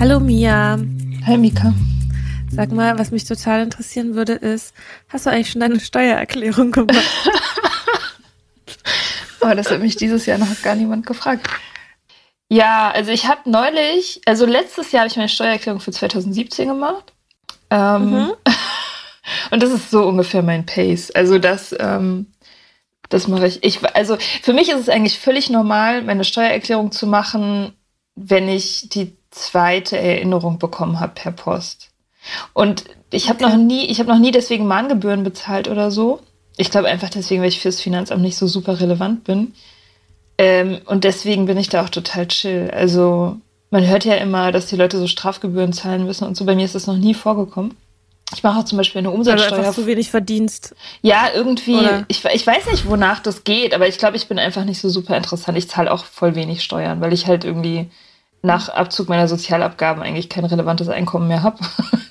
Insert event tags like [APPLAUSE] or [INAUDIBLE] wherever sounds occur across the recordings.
Hallo Mia. Hi Mika. Sag mal, was mich total interessieren würde, ist, hast du eigentlich schon deine Steuererklärung gemacht? [LAUGHS] oh, das hat mich dieses Jahr noch gar niemand gefragt. Ja, also ich habe neulich, also letztes Jahr habe ich meine Steuererklärung für 2017 gemacht. Ähm, mhm. [LAUGHS] und das ist so ungefähr mein Pace. Also das, ähm, das mache ich. ich. Also für mich ist es eigentlich völlig normal, meine Steuererklärung zu machen, wenn ich die zweite Erinnerung bekommen habe per Post. Und ich habe okay. noch nie, ich habe noch nie deswegen Mahngebühren bezahlt oder so. Ich glaube einfach deswegen, weil ich fürs Finanzamt nicht so super relevant bin. Ähm, und deswegen bin ich da auch total chill. Also man hört ja immer, dass die Leute so Strafgebühren zahlen müssen und so. Bei mir ist das noch nie vorgekommen. Ich mache auch zum Beispiel eine Umsatzsteuer. Weil du einfach zu wenig verdienst. Ja, irgendwie. Ich, ich weiß nicht, wonach das geht, aber ich glaube, ich bin einfach nicht so super interessant. Ich zahle auch voll wenig Steuern, weil ich halt irgendwie nach Abzug meiner Sozialabgaben eigentlich kein relevantes Einkommen mehr habe. [LAUGHS]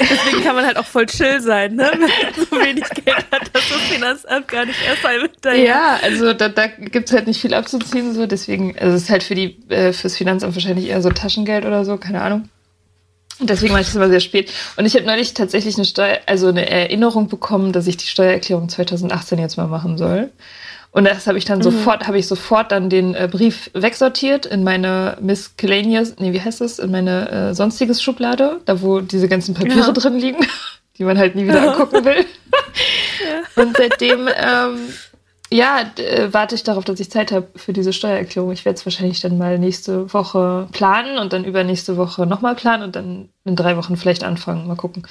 Deswegen kann man halt auch voll chill sein, ne? wenn man so wenig [LAUGHS] Geld hat, dass das Finanzamt gar nicht erst einmal daher. Ja, also da, da gibt es halt nicht viel abzuziehen, so deswegen, also es ist halt für die, äh, fürs Finanzamt wahrscheinlich eher so Taschengeld oder so, keine Ahnung. Und deswegen mache ich das immer sehr spät. Und ich habe neulich tatsächlich eine Steuer, also eine Erinnerung bekommen, dass ich die Steuererklärung 2018 jetzt mal machen soll. Und das habe ich dann mhm. sofort, habe ich sofort dann den äh, Brief wegsortiert in meine Miscellaneous, nee, wie heißt das, in meine äh, sonstiges Schublade, da wo diese ganzen Papiere ja. drin liegen, [LAUGHS] die man halt nie wieder angucken will. [LAUGHS] ja. Und seitdem, ähm, ja, äh, warte ich darauf, dass ich Zeit habe für diese Steuererklärung. Ich werde es wahrscheinlich dann mal nächste Woche planen und dann übernächste Woche nochmal planen und dann in drei Wochen vielleicht anfangen. Mal gucken.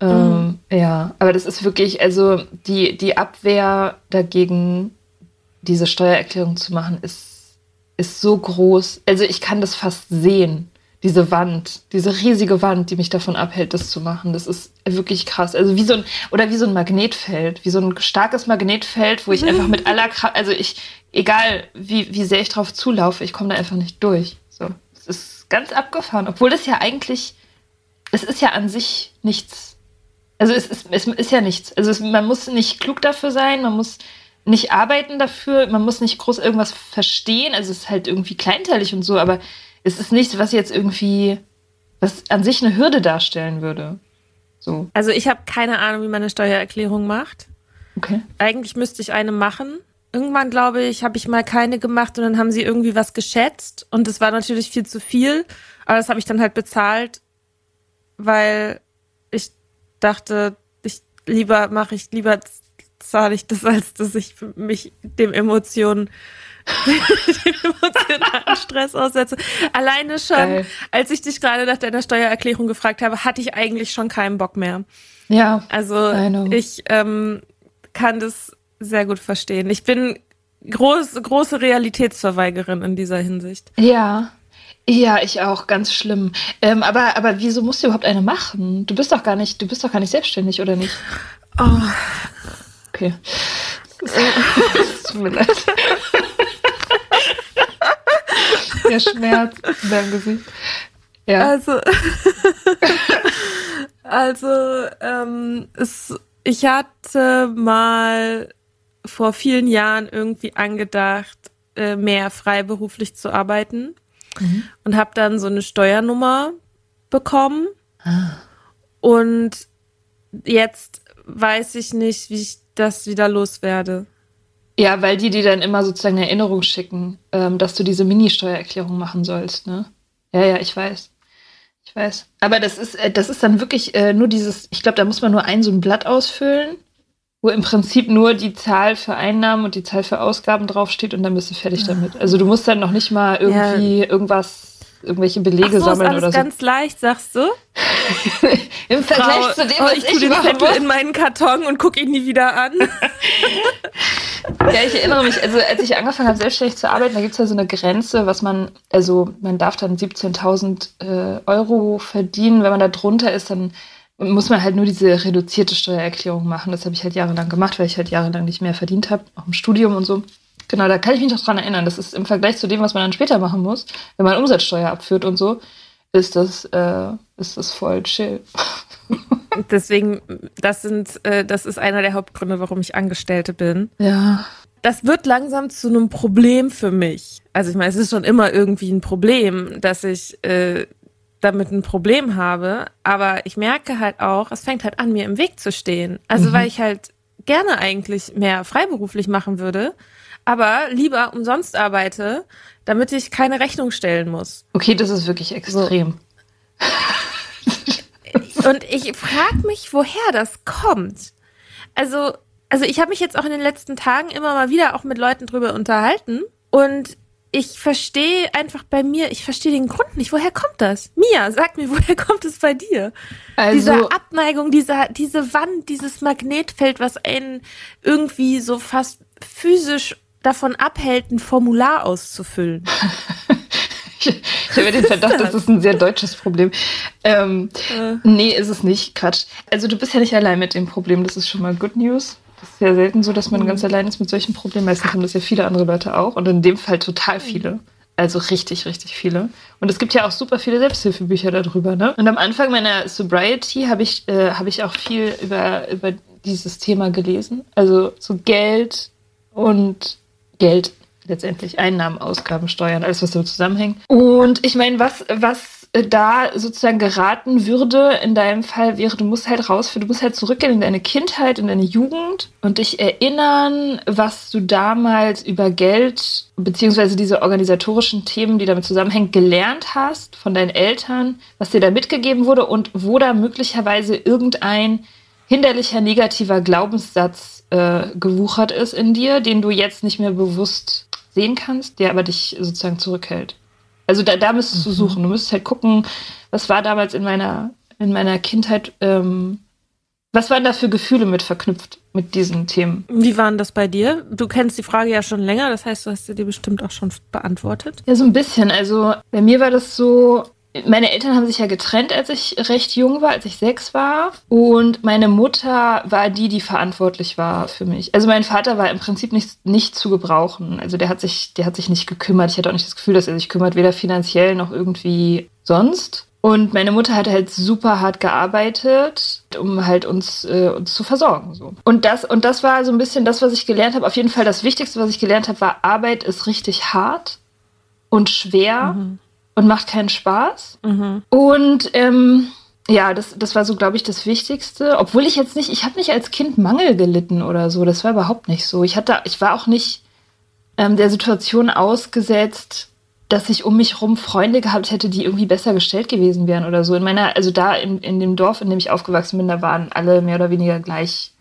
Ähm, mhm. Ja, aber das ist wirklich, also die, die Abwehr dagegen, diese Steuererklärung zu machen, ist, ist so groß. Also ich kann das fast sehen, diese Wand, diese riesige Wand, die mich davon abhält, das zu machen. Das ist wirklich krass. Also wie so ein, oder wie so ein Magnetfeld, wie so ein starkes Magnetfeld, wo ich mhm. einfach mit aller Kraft, also ich, egal wie, wie sehr ich drauf zulaufe, ich komme da einfach nicht durch. So, es ist ganz abgefahren, obwohl das ja eigentlich, es ist ja an sich nichts also es ist, es ist ja nichts. Also es, man muss nicht klug dafür sein, man muss nicht arbeiten dafür, man muss nicht groß irgendwas verstehen. Also es ist halt irgendwie kleinteilig und so, aber es ist nichts, was jetzt irgendwie, was an sich eine Hürde darstellen würde. So. Also ich habe keine Ahnung, wie man eine Steuererklärung macht. Okay. Eigentlich müsste ich eine machen. Irgendwann, glaube ich, habe ich mal keine gemacht und dann haben sie irgendwie was geschätzt und es war natürlich viel zu viel, aber das habe ich dann halt bezahlt, weil ich dachte, ich lieber mache ich lieber zahle ich das, als dass ich mich dem Emotionen dem [LAUGHS] emotionalen Stress aussetze. Alleine schon, Geil. als ich dich gerade nach deiner Steuererklärung gefragt habe, hatte ich eigentlich schon keinen Bock mehr. Ja. Also ich ähm, kann das sehr gut verstehen. Ich bin groß, große Realitätsverweigerin in dieser Hinsicht. Ja. Ja, ich auch, ganz schlimm. Ähm, aber, aber wieso musst du überhaupt eine machen? Du bist doch gar nicht, du bist doch gar nicht selbstständig, oder nicht? Oh. Okay. [LAUGHS] Tut mir leid. Der Schmerz in deinem Gesicht. Ja. Also, [LAUGHS] also ähm, es, ich hatte mal vor vielen Jahren irgendwie angedacht, äh, mehr freiberuflich zu arbeiten mhm. und habe dann so eine Steuernummer bekommen. Ah. Und jetzt weiß ich nicht, wie ich das wieder loswerde. Ja, weil die dir dann immer sozusagen eine Erinnerung schicken, ähm, dass du diese Mini-Steuererklärung machen sollst, ne? Ja, ja, ich weiß. Ich weiß. Aber das ist, äh, das ist dann wirklich äh, nur dieses, ich glaube, da muss man nur ein so ein Blatt ausfüllen, wo im Prinzip nur die Zahl für Einnahmen und die Zahl für Ausgaben draufsteht und dann bist du fertig damit. Also du musst dann noch nicht mal irgendwie ja. irgendwas irgendwelche Belege so, sammeln ist alles oder so. ganz leicht, sagst du? [LAUGHS] Im Vergleich Frau, zu dem, oh, was ich, ich tue den Zettel muss. in meinen Karton und gucke ihn nie wieder an. [LAUGHS] ja, ich erinnere mich, also als ich angefangen habe, selbstständig zu arbeiten, da gibt es ja so eine Grenze, was man, also man darf dann 17.000 äh, Euro verdienen. Wenn man da drunter ist, dann muss man halt nur diese reduzierte Steuererklärung machen. Das habe ich halt jahrelang gemacht, weil ich halt jahrelang nicht mehr verdient habe, auch im Studium und so. Genau, da kann ich mich noch dran erinnern. Das ist im Vergleich zu dem, was man dann später machen muss, wenn man Umsatzsteuer abführt und so, ist das, äh, ist das voll chill. [LAUGHS] Deswegen, das sind, äh, das ist einer der Hauptgründe, warum ich Angestellte bin. Ja. Das wird langsam zu einem Problem für mich. Also ich meine, es ist schon immer irgendwie ein Problem, dass ich äh, damit ein Problem habe, aber ich merke halt auch, es fängt halt an, mir im Weg zu stehen. Also mhm. weil ich halt gerne eigentlich mehr freiberuflich machen würde, aber lieber umsonst arbeite, damit ich keine Rechnung stellen muss. Okay, das ist wirklich extrem. So. Und ich frage mich, woher das kommt. Also, also ich habe mich jetzt auch in den letzten Tagen immer mal wieder auch mit Leuten drüber unterhalten und ich verstehe einfach bei mir, ich verstehe den Grund nicht. Woher kommt das? Mia, sag mir, woher kommt es bei dir? Also, diese Abneigung, dieser, diese Wand, dieses Magnetfeld, was einen irgendwie so fast physisch davon abhält, ein Formular auszufüllen. [LAUGHS] ich, habe den Verdacht, das ist ein sehr deutsches Problem. Ähm, äh. Nee, ist es nicht. Quatsch. Also du bist ja nicht allein mit dem Problem. Das ist schon mal Good News. Das ist ja selten so, dass man mhm. ganz allein ist mit solchen Problemen. Meistens haben das ja viele andere Leute auch. Und in dem Fall total viele. Also richtig, richtig viele. Und es gibt ja auch super viele Selbsthilfebücher darüber. Ne? Und am Anfang meiner Sobriety habe ich, äh, hab ich auch viel über, über dieses Thema gelesen. Also so Geld und Geld letztendlich Einnahmen, Ausgaben, Steuern, alles, was damit zusammenhängt. Und ich meine, was, was da sozusagen geraten würde in deinem Fall wäre, du musst halt raus, du musst halt zurückgehen in deine Kindheit, in deine Jugend und dich erinnern, was du damals über Geld beziehungsweise diese organisatorischen Themen, die damit zusammenhängen, gelernt hast von deinen Eltern, was dir da mitgegeben wurde und wo da möglicherweise irgendein hinderlicher negativer Glaubenssatz äh, gewuchert ist in dir, den du jetzt nicht mehr bewusst sehen kannst, der aber dich sozusagen zurückhält. Also da, da müsstest du mhm. suchen. Du müsstest halt gucken, was war damals in meiner, in meiner Kindheit, ähm, was waren da für Gefühle mit verknüpft mit diesen Themen? Wie waren das bei dir? Du kennst die Frage ja schon länger, das heißt, du hast sie dir bestimmt auch schon beantwortet. Ja, so ein bisschen. Also bei mir war das so, meine Eltern haben sich ja getrennt, als ich recht jung war, als ich sechs war. Und meine Mutter war die, die verantwortlich war für mich. Also mein Vater war im Prinzip nicht, nicht zu gebrauchen. Also der hat sich, der hat sich nicht gekümmert. Ich hatte auch nicht das Gefühl, dass er sich kümmert, weder finanziell noch irgendwie sonst. Und meine Mutter hat halt super hart gearbeitet, um halt uns, äh, uns zu versorgen. So. Und, das, und das war so ein bisschen das, was ich gelernt habe. Auf jeden Fall das Wichtigste, was ich gelernt habe, war, Arbeit ist richtig hart und schwer. Mhm und macht keinen Spaß. Mhm. Und ähm, ja, das, das war so, glaube ich, das Wichtigste. Obwohl ich jetzt nicht, ich habe nicht als Kind Mangel gelitten oder so. Das war überhaupt nicht so. Ich hatte, ich war auch nicht ähm, der Situation ausgesetzt, dass ich um mich rum Freunde gehabt hätte, die irgendwie besser gestellt gewesen wären oder so. In meiner, also da in, in dem Dorf, in dem ich aufgewachsen bin, da waren alle mehr oder weniger gleich,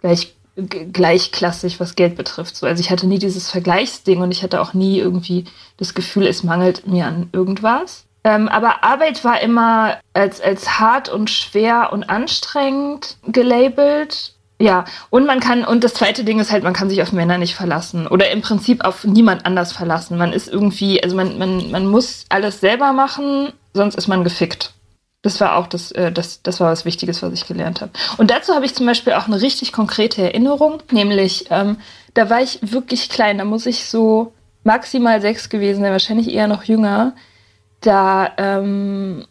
gleich, gleichklassig, was Geld betrifft. So, also ich hatte nie dieses Vergleichsding und ich hatte auch nie irgendwie das Gefühl, es mangelt mir an irgendwas. Ähm, aber Arbeit war immer als, als hart und schwer und anstrengend gelabelt. Ja, und man kann, und das zweite Ding ist halt, man kann sich auf Männer nicht verlassen oder im Prinzip auf niemand anders verlassen. Man ist irgendwie, also man, man, man muss alles selber machen, sonst ist man gefickt. Das war auch das, äh, das, das war was Wichtiges, was ich gelernt habe. Und dazu habe ich zum Beispiel auch eine richtig konkrete Erinnerung, nämlich ähm, da war ich wirklich klein, da muss ich so maximal sechs gewesen sein, wahrscheinlich eher noch jünger da ähm,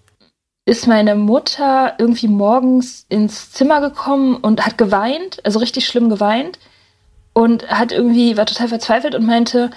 ist meine Mutter irgendwie morgens ins Zimmer gekommen und hat geweint, also richtig schlimm geweint und hat irgendwie, war total verzweifelt und meinte,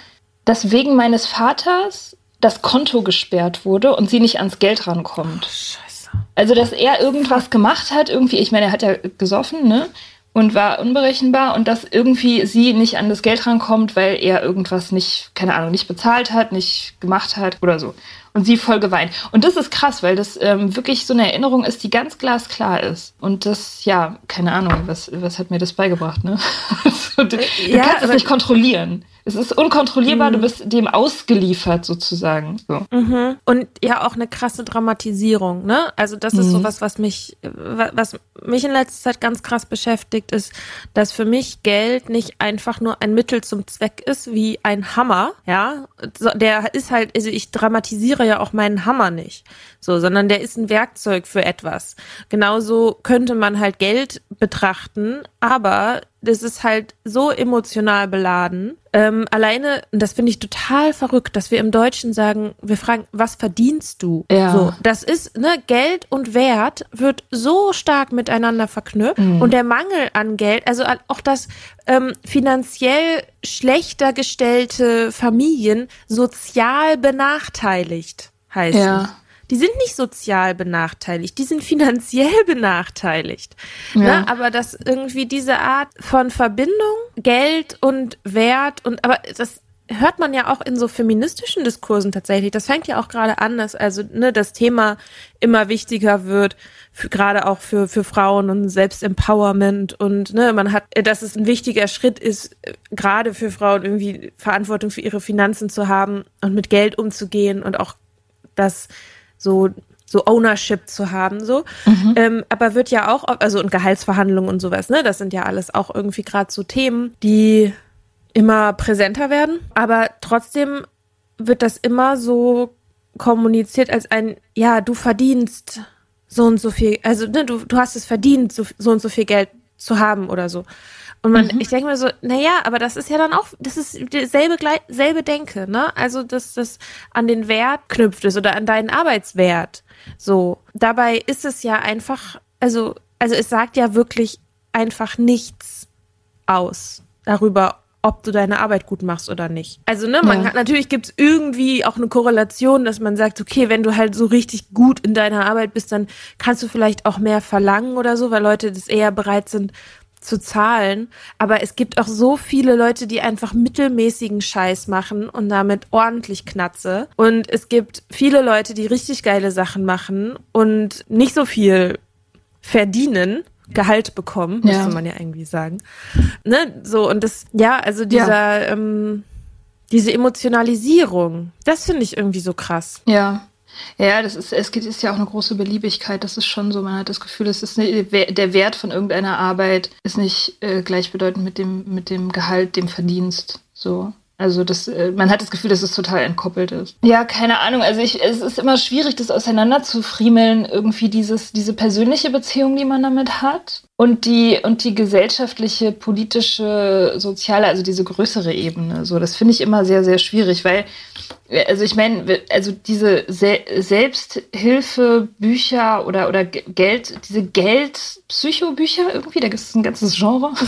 dass wegen meines Vaters das Konto gesperrt wurde und sie nicht ans Geld rankommt. Oh. Also, dass er irgendwas gemacht hat, irgendwie, ich meine, er hat ja gesoffen, ne? Und war unberechenbar und dass irgendwie sie nicht an das Geld rankommt, weil er irgendwas nicht, keine Ahnung, nicht bezahlt hat, nicht gemacht hat oder so und sie voll geweint. Und das ist krass, weil das ähm, wirklich so eine Erinnerung ist, die ganz glasklar ist. Und das, ja, keine Ahnung, was, was hat mir das beigebracht, ne? [LAUGHS] du, du ja, kannst es nicht kontrollieren. Es ist unkontrollierbar, mhm. du bist dem ausgeliefert sozusagen. So. Mhm. Und ja, auch eine krasse Dramatisierung, ne? Also das ist mhm. sowas, was mich, was mich in letzter Zeit ganz krass beschäftigt, ist, dass für mich Geld nicht einfach nur ein Mittel zum Zweck ist, wie ein Hammer, ja? Der ist halt, also ich dramatisiere ja auch meinen Hammer nicht, so, sondern der ist ein Werkzeug für etwas. Genauso könnte man halt Geld betrachten, aber das ist halt so emotional beladen. Ähm, alleine, und das finde ich total verrückt, dass wir im Deutschen sagen, wir fragen, was verdienst du? Ja. So, das ist, ne, Geld und Wert wird so stark miteinander verknüpft mhm. und der Mangel an Geld, also auch das ähm, finanziell schlechter gestellte Familien sozial benachteiligt heißt. Ja die sind nicht sozial benachteiligt, die sind finanziell [LAUGHS] benachteiligt. Ja. Ne? Aber dass irgendwie diese Art von Verbindung, Geld und Wert und aber das hört man ja auch in so feministischen Diskursen tatsächlich. Das fängt ja auch gerade an, dass also ne, das Thema immer wichtiger wird, gerade auch für für Frauen und Selbstempowerment und ne, man hat, dass es ein wichtiger Schritt ist, gerade für Frauen irgendwie Verantwortung für ihre Finanzen zu haben und mit Geld umzugehen und auch das so so Ownership zu haben, so. Mhm. Ähm, aber wird ja auch, also und Gehaltsverhandlungen und sowas, ne? Das sind ja alles auch irgendwie gerade so Themen, die immer präsenter werden. Aber trotzdem wird das immer so kommuniziert als ein, ja, du verdienst so und so viel, also ne, du, du hast es verdient, so, so und so viel Geld zu haben oder so. Und man, mhm. ich denke mir so, naja, aber das ist ja dann auch, das ist dieselbe selbe Denke, ne? Also, dass das an den Wert knüpft ist oder an deinen Arbeitswert. So. Dabei ist es ja einfach, also, also es sagt ja wirklich einfach nichts aus darüber, ob du deine Arbeit gut machst oder nicht. Also, ne, man ja. kann, natürlich gibt's irgendwie auch eine Korrelation, dass man sagt, okay, wenn du halt so richtig gut in deiner Arbeit bist, dann kannst du vielleicht auch mehr verlangen oder so, weil Leute das eher bereit sind, zu zahlen. Aber es gibt auch so viele Leute, die einfach mittelmäßigen Scheiß machen und damit ordentlich Knatze. Und es gibt viele Leute, die richtig geile Sachen machen und nicht so viel verdienen. Gehalt bekommen, ja. müsste man ja irgendwie sagen. Ne? So, und das, ja, also dieser, ja. ähm, diese Emotionalisierung, das finde ich irgendwie so krass. Ja. Ja, das ist, es ist ja auch eine große Beliebigkeit. Das ist schon so. Man hat das Gefühl, es ist nicht, der Wert von irgendeiner Arbeit ist nicht äh, gleichbedeutend mit dem, mit dem Gehalt, dem Verdienst. So. Also das, äh, man hat das Gefühl, dass es total entkoppelt ist. Ja, keine Ahnung. Also ich, es ist immer schwierig, das auseinander zu friemeln, irgendwie dieses, diese persönliche Beziehung, die man damit hat. Und die, und die gesellschaftliche, politische, soziale, also diese größere Ebene. So, das finde ich immer sehr, sehr schwierig, weil, also ich meine, also diese Se Selbsthilfebücher oder, oder Geld, diese Geld-Psychobücher irgendwie, da gibt es ein ganzes Genre. [LAUGHS]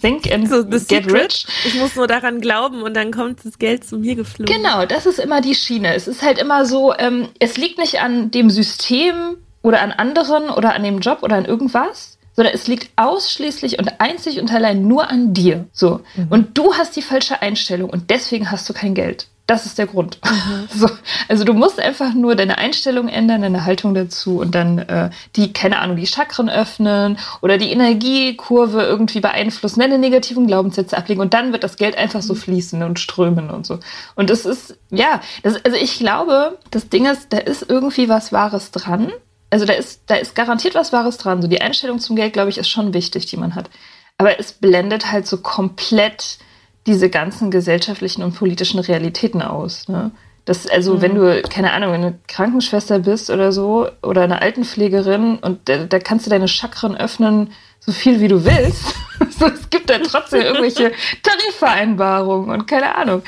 Think and so, get secret. rich. Ich muss nur daran glauben und dann kommt das Geld zu mir geflogen. Genau, das ist immer die Schiene. Es ist halt immer so, ähm, es liegt nicht an dem System oder an anderen oder an dem Job oder an irgendwas, sondern es liegt ausschließlich und einzig und allein nur an dir. So. Mhm. Und du hast die falsche Einstellung und deswegen hast du kein Geld. Das ist der Grund. Mhm. [LAUGHS] So, also du musst einfach nur deine Einstellung ändern, deine Haltung dazu und dann äh, die, keine Ahnung, die Chakren öffnen oder die Energiekurve irgendwie beeinflussen, deine negativen Glaubenssätze ablegen und dann wird das Geld einfach so mhm. fließen und strömen und so. Und das ist, ja, das, also ich glaube, das Ding ist, da ist irgendwie was Wahres dran. Also da ist, da ist garantiert was Wahres dran. So die Einstellung zum Geld, glaube ich, ist schon wichtig, die man hat. Aber es blendet halt so komplett diese ganzen gesellschaftlichen und politischen Realitäten aus. Ne? Das, also, mhm. wenn du, keine Ahnung, eine Krankenschwester bist oder so, oder eine Altenpflegerin und da, da kannst du deine Chakren öffnen, so viel wie du willst. [LAUGHS] so, es gibt da trotzdem irgendwelche [LAUGHS] Tarifvereinbarungen und keine Ahnung.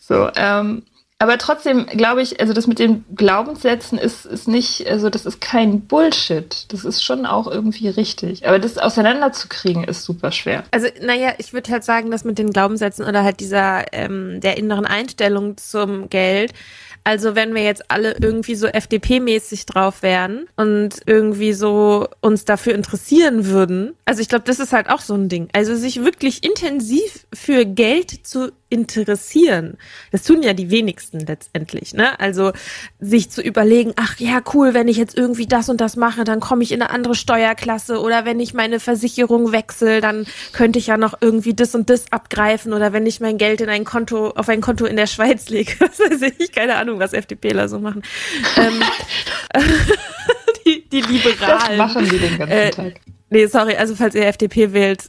So, ähm, aber trotzdem glaube ich, also das mit den Glaubenssätzen ist, ist nicht, also das ist kein Bullshit. Das ist schon auch irgendwie richtig. Aber das auseinanderzukriegen ist super schwer. Also, naja, ich würde halt sagen, dass mit den Glaubenssätzen oder halt dieser, ähm, der inneren Einstellung zum Geld, also wenn wir jetzt alle irgendwie so FDP-mäßig drauf wären und irgendwie so uns dafür interessieren würden, also ich glaube, das ist halt auch so ein Ding. Also sich wirklich intensiv für Geld zu interessieren. Das tun ja die wenigsten letztendlich, ne? Also sich zu überlegen, ach ja, cool, wenn ich jetzt irgendwie das und das mache, dann komme ich in eine andere Steuerklasse oder wenn ich meine Versicherung wechsle, dann könnte ich ja noch irgendwie das und das abgreifen oder wenn ich mein Geld in ein Konto auf ein Konto in der Schweiz lege, [LAUGHS] was weiß ich, keine Ahnung, was FDPler so machen. ähm, [LAUGHS] die, die Liberalen. Das machen die den ganzen äh, Tag. Nee, sorry, also falls ihr FDP wählt,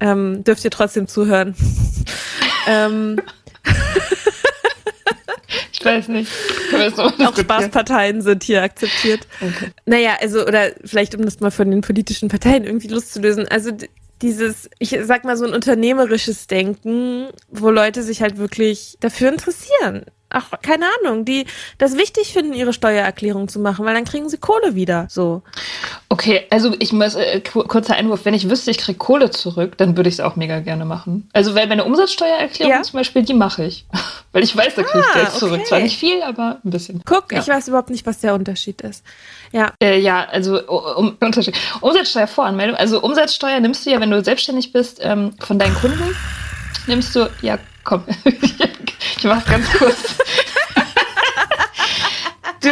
ähm, dürft ihr trotzdem zuhören. Ähm, ich weiß nicht. Auch Spaßparteien sind hier akzeptiert. Okay. Naja, also, oder vielleicht, um das mal von den politischen Parteien irgendwie loszulösen. Also, dieses, ich sag mal, so ein unternehmerisches Denken, wo Leute sich halt wirklich dafür interessieren ach, keine Ahnung, die das wichtig finden, ihre Steuererklärung zu machen, weil dann kriegen sie Kohle wieder. So. Okay, also ich muss, äh, kurzer Einwurf, wenn ich wüsste, ich kriege Kohle zurück, dann würde ich es auch mega gerne machen. Also weil meine Umsatzsteuererklärung ja? zum Beispiel, die mache ich. [LAUGHS] weil ich weiß, da kriege ich ah, Geld zurück. Okay. Zwar nicht viel, aber ein bisschen. Guck, ja. ich weiß überhaupt nicht, was der Unterschied ist. Ja. Äh, ja, also um, [LAUGHS] Unterschied. Umsatzsteuervoranmeldung. Also Umsatzsteuer nimmst du ja, wenn du selbstständig bist, ähm, von deinen Kunden. Nimmst du, ja, komm, [LAUGHS] ich mach's ganz kurz. du,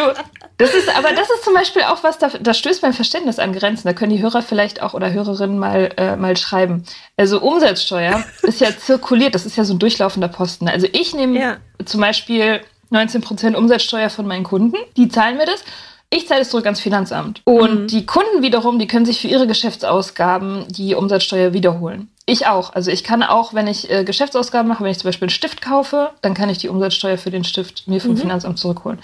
das ist, aber das ist zum Beispiel auch was, da, da stößt mein Verständnis an Grenzen. Da können die Hörer vielleicht auch oder Hörerinnen mal, äh, mal schreiben. Also Umsatzsteuer ist ja zirkuliert, das ist ja so ein durchlaufender Posten. Also ich nehme ja. zum Beispiel 19% Umsatzsteuer von meinen Kunden, die zahlen mir das. Ich zahle es zurück ans Finanzamt. Und mhm. die Kunden wiederum, die können sich für ihre Geschäftsausgaben die Umsatzsteuer wiederholen. Ich auch. Also ich kann auch, wenn ich äh, Geschäftsausgaben mache, wenn ich zum Beispiel einen Stift kaufe, dann kann ich die Umsatzsteuer für den Stift mir vom mhm. Finanzamt zurückholen.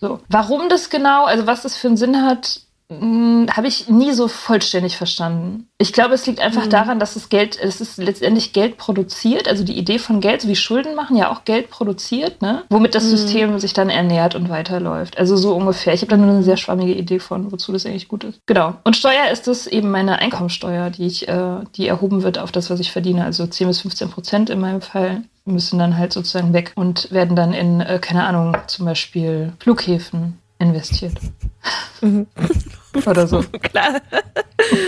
So. Warum das genau, also was das für einen Sinn hat, habe ich nie so vollständig verstanden. Ich glaube, es liegt einfach mhm. daran, dass das Geld, es ist letztendlich Geld produziert, also die Idee von Geld, so wie Schulden machen, ja auch Geld produziert, ne? womit das mhm. System sich dann ernährt und weiterläuft. Also so ungefähr. Ich habe da nur eine sehr schwammige Idee von, wozu das eigentlich gut ist. Genau. Und Steuer ist das eben meine Einkommensteuer, die ich, äh, die erhoben wird auf das, was ich verdiene. Also 10 bis 15 Prozent in meinem Fall müssen dann halt sozusagen weg und werden dann in, äh, keine Ahnung, zum Beispiel Flughäfen investiert. Mhm. [LAUGHS] Oder so. [LAUGHS] Klar. [LAUGHS]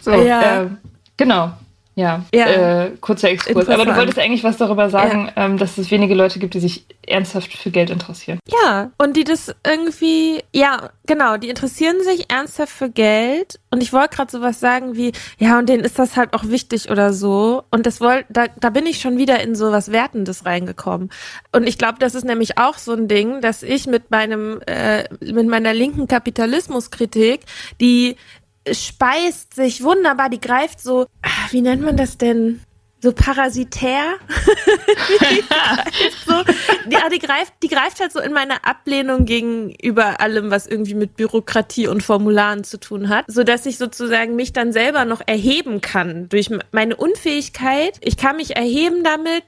so, ja. Ähm, genau. Ja, ja. Äh, kurzer Exkurs. Aber du wolltest eigentlich was darüber sagen, ja. ähm, dass es wenige Leute gibt, die sich ernsthaft für Geld interessieren. Ja, und die das irgendwie, ja, genau, die interessieren sich ernsthaft für Geld. Und ich wollte gerade sowas sagen wie, ja, und denen ist das halt auch wichtig oder so. Und das wollt, da, da bin ich schon wieder in so was Wertendes reingekommen. Und ich glaube, das ist nämlich auch so ein Ding, dass ich mit meinem, äh, mit meiner linken Kapitalismuskritik, die speist sich wunderbar, die greift so, ah, wie nennt man das denn? So parasitär. [LAUGHS] die, greift so, ja, die greift, die greift halt so in meine Ablehnung gegenüber allem, was irgendwie mit Bürokratie und Formularen zu tun hat, so dass ich sozusagen mich dann selber noch erheben kann durch meine Unfähigkeit. Ich kann mich erheben damit,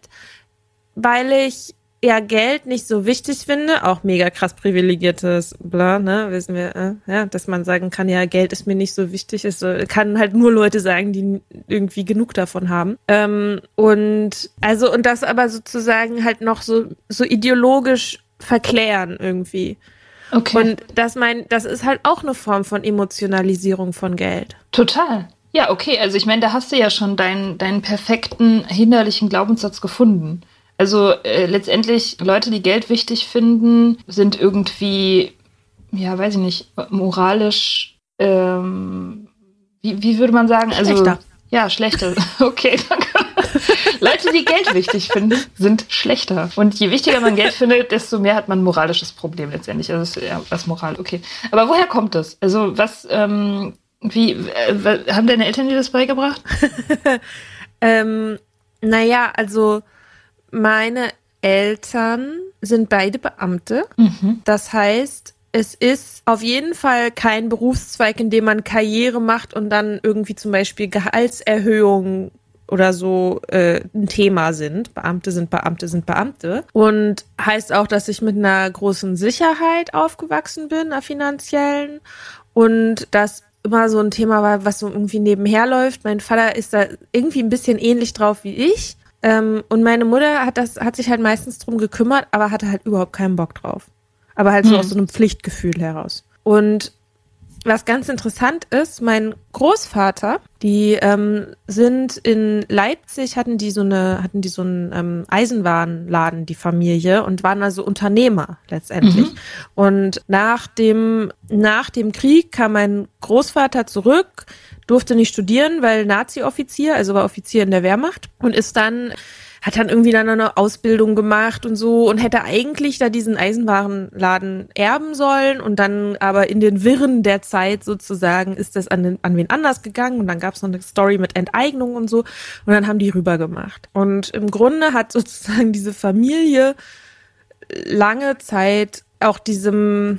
weil ich ja Geld nicht so wichtig finde, auch mega krass privilegiertes, bla, ne, wissen wir, äh, ja, dass man sagen kann, ja, Geld ist mir nicht so wichtig, ist so, kann halt nur Leute sagen, die irgendwie genug davon haben. Ähm, und also und das aber sozusagen halt noch so so ideologisch verklären irgendwie. Okay. Und das mein, das ist halt auch eine Form von Emotionalisierung von Geld. Total. Ja, okay. Also ich meine, da hast du ja schon deinen, deinen perfekten hinderlichen Glaubenssatz gefunden. Also äh, letztendlich Leute, die Geld wichtig finden, sind irgendwie, ja, weiß ich nicht, moralisch, ähm, wie, wie würde man sagen? Also, schlechter. Ja, schlechter. [LAUGHS] Okay, danke. Leute, die Geld wichtig finden, sind schlechter. Und je wichtiger man Geld findet, desto mehr hat man ein moralisches Problem letztendlich. Also ist ja was Moral, okay. Aber woher kommt das? Also was, ähm, wie, äh, haben deine Eltern dir das beigebracht? [LAUGHS] ähm, naja, also meine Eltern sind beide Beamte. Mhm. Das heißt, es ist auf jeden Fall kein Berufszweig, in dem man Karriere macht und dann irgendwie zum Beispiel Gehaltserhöhungen oder so äh, ein Thema sind. Beamte sind Beamte sind Beamte. Und heißt auch, dass ich mit einer großen Sicherheit aufgewachsen bin, einer finanziellen. Und das immer so ein Thema war, was so irgendwie nebenher läuft. Mein Vater ist da irgendwie ein bisschen ähnlich drauf wie ich. Ähm, und meine Mutter hat das, hat sich halt meistens drum gekümmert, aber hatte halt überhaupt keinen Bock drauf. Aber halt so hm. aus so einem Pflichtgefühl heraus. Und was ganz interessant ist, mein Großvater, die ähm, sind in Leipzig, hatten die so eine, hatten die so einen ähm, Eisenwarenladen, die Familie, und waren also Unternehmer letztendlich. Mhm. Und nach dem, nach dem Krieg kam mein Großvater zurück, durfte nicht studieren, weil Nazi-Offizier, also war Offizier in der Wehrmacht und ist dann hat dann irgendwie dann eine Ausbildung gemacht und so und hätte eigentlich da diesen Eisenwarenladen erben sollen und dann aber in den Wirren der Zeit sozusagen ist das an, den, an wen anders gegangen und dann gab es noch eine Story mit Enteignung und so und dann haben die rüber gemacht. Und im Grunde hat sozusagen diese Familie lange Zeit auch diesem,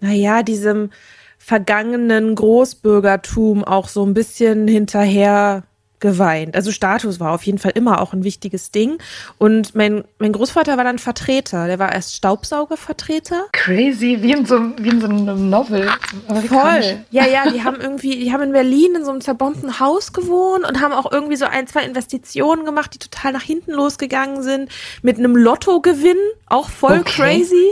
naja, diesem vergangenen Großbürgertum auch so ein bisschen hinterher geweint. Also Status war auf jeden Fall immer auch ein wichtiges Ding. Und mein, mein Großvater war dann Vertreter. Der war erst Staubsaugervertreter. Crazy, wie in so, wie in so einem Novel. Voll. Ja, ja, die haben irgendwie, die haben in Berlin in so einem zerbombten Haus gewohnt und haben auch irgendwie so ein, zwei Investitionen gemacht, die total nach hinten losgegangen sind. Mit einem Lottogewinn. Auch voll okay. crazy.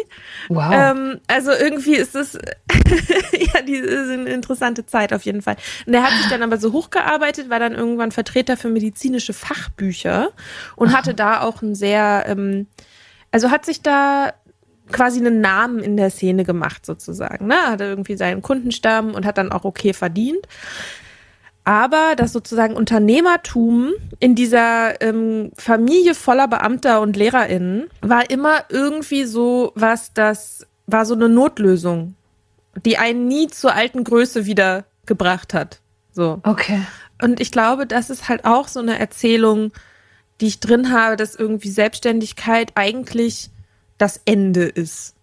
Wow. Ähm, also irgendwie ist das, [LAUGHS] ja, die ist eine interessante Zeit auf jeden Fall. Und der hat sich dann aber so hochgearbeitet, war dann irgendwann Vertreter für medizinische Fachbücher und Aha. hatte da auch ein sehr, ähm, also hat sich da quasi einen Namen in der Szene gemacht sozusagen. Ne? Hatte irgendwie seinen Kundenstamm und hat dann auch okay verdient. Aber das sozusagen Unternehmertum in dieser ähm, Familie voller Beamter und LehrerInnen war immer irgendwie so was, das war so eine Notlösung, die einen nie zur alten Größe wieder gebracht hat. So. Okay. Und ich glaube, das ist halt auch so eine Erzählung, die ich drin habe, dass irgendwie Selbstständigkeit eigentlich das Ende ist.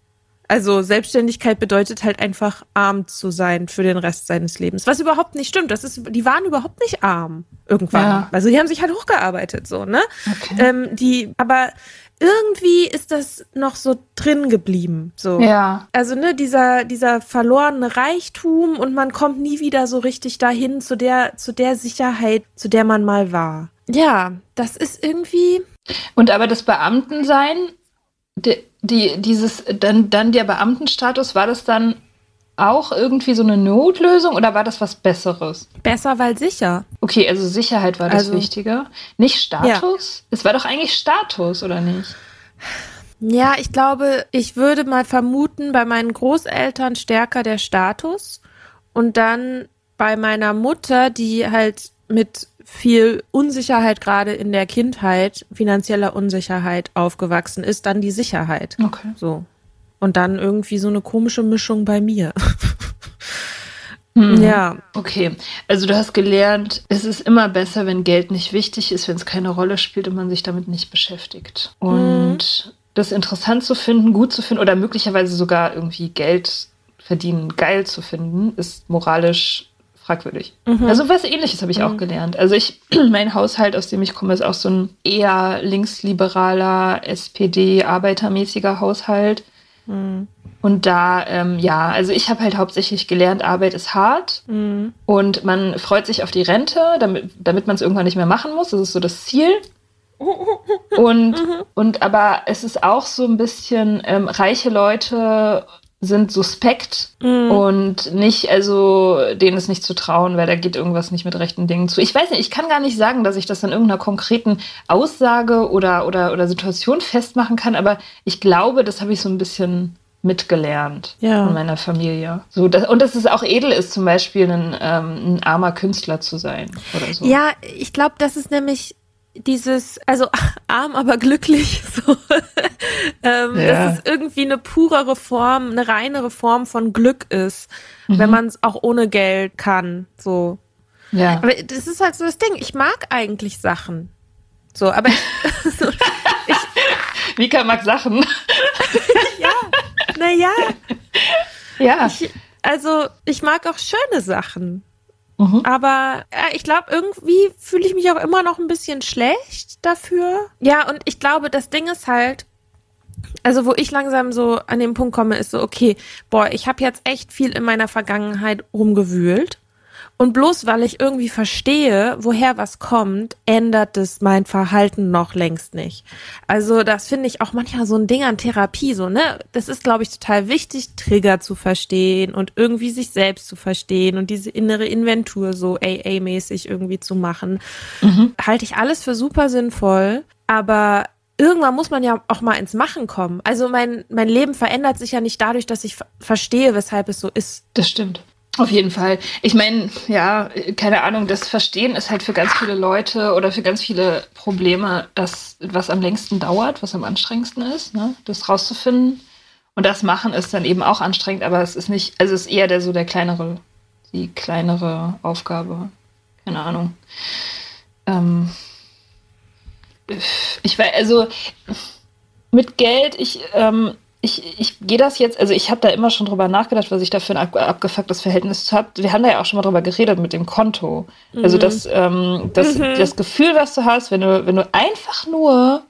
Also Selbstständigkeit bedeutet halt einfach arm zu sein für den Rest seines Lebens. Was überhaupt nicht stimmt. Das ist, die waren überhaupt nicht arm irgendwann. Ja. Also die haben sich halt hochgearbeitet, so, ne? Okay. Ähm, die, aber irgendwie ist das noch so drin geblieben. So. Ja. Also, ne, dieser, dieser verlorene Reichtum und man kommt nie wieder so richtig dahin zu der, zu der Sicherheit, zu der man mal war. Ja, das ist irgendwie. Und aber das Beamtensein, die, die, dieses, dann, dann der Beamtenstatus, war das dann auch irgendwie so eine Notlösung oder war das was Besseres? Besser, weil sicher. Okay, also Sicherheit war das also, Wichtige. Nicht Status? Ja. Es war doch eigentlich Status, oder nicht? Ja, ich glaube, ich würde mal vermuten, bei meinen Großeltern stärker der Status und dann bei meiner Mutter, die halt mit viel Unsicherheit gerade in der Kindheit, finanzieller Unsicherheit aufgewachsen ist, dann die Sicherheit. Okay. So. Und dann irgendwie so eine komische Mischung bei mir. Hm. Ja. Okay. Also du hast gelernt, es ist immer besser, wenn Geld nicht wichtig ist, wenn es keine Rolle spielt und man sich damit nicht beschäftigt. Und mhm. das interessant zu finden, gut zu finden oder möglicherweise sogar irgendwie Geld verdienen geil zu finden, ist moralisch fragwürdig. Mhm. Also was ähnliches habe ich mhm. auch gelernt. Also ich, [CLEARS THROAT] mein Haushalt, aus dem ich komme, ist auch so ein eher linksliberaler, SPD-arbeitermäßiger Haushalt. Mhm. Und da, ähm, ja, also ich habe halt hauptsächlich gelernt, Arbeit ist hart mhm. und man freut sich auf die Rente, damit, damit man es irgendwann nicht mehr machen muss. Das ist so das Ziel. [LAUGHS] Und, mhm. und aber es ist auch so ein bisschen, ähm, reiche Leute sind suspekt mhm. und nicht, also denen ist nicht zu trauen, weil da geht irgendwas nicht mit rechten Dingen zu. Ich weiß nicht, ich kann gar nicht sagen, dass ich das an irgendeiner konkreten Aussage oder, oder, oder Situation festmachen kann, aber ich glaube, das habe ich so ein bisschen mitgelernt ja. von meiner Familie. So, dass, und dass es auch edel ist, zum Beispiel ein, ähm, ein armer Künstler zu sein oder so. Ja, ich glaube, das ist nämlich dieses, also [LAUGHS] arm, aber glücklich, [LAUGHS] so. ähm, ja. dass es irgendwie eine purere Form, eine reinere Form von Glück ist, mhm. wenn man es auch ohne Geld kann, so. Ja. Aber das ist halt so das Ding. Ich mag eigentlich Sachen. So, aber ich, [LAUGHS] so, ich Mika mag Sachen. ja, naja. Ja. Ich, also, ich mag auch schöne Sachen. Mhm. Aber äh, ich glaube, irgendwie fühle ich mich auch immer noch ein bisschen schlecht dafür. Ja, und ich glaube, das Ding ist halt, also wo ich langsam so an den Punkt komme, ist so, okay, boah, ich habe jetzt echt viel in meiner Vergangenheit rumgewühlt. Und bloß weil ich irgendwie verstehe, woher was kommt, ändert es mein Verhalten noch längst nicht. Also das finde ich auch manchmal so ein Ding an Therapie, so, ne? Das ist, glaube ich, total wichtig, Trigger zu verstehen und irgendwie sich selbst zu verstehen und diese innere Inventur so AA-mäßig irgendwie zu machen. Mhm. Halte ich alles für super sinnvoll, aber irgendwann muss man ja auch mal ins Machen kommen. Also mein, mein Leben verändert sich ja nicht dadurch, dass ich verstehe, weshalb es so ist. Das stimmt. Auf jeden Fall. Ich meine, ja, keine Ahnung, das Verstehen ist halt für ganz viele Leute oder für ganz viele Probleme das, was am längsten dauert, was am anstrengendsten ist, ne? das rauszufinden. Und das Machen ist dann eben auch anstrengend, aber es ist nicht, also es ist eher der so der kleinere, die kleinere Aufgabe. Keine Ahnung. Ähm, ich weiß, also mit Geld, ich, ähm, ich, ich gehe das jetzt, also ich habe da immer schon drüber nachgedacht, was ich da für ein ab, abgefucktes Verhältnis habe. Wir haben da ja auch schon mal drüber geredet mit dem Konto. Also mhm. Also das, ähm, das, mhm. das Gefühl, was du hast, wenn du, wenn du einfach nur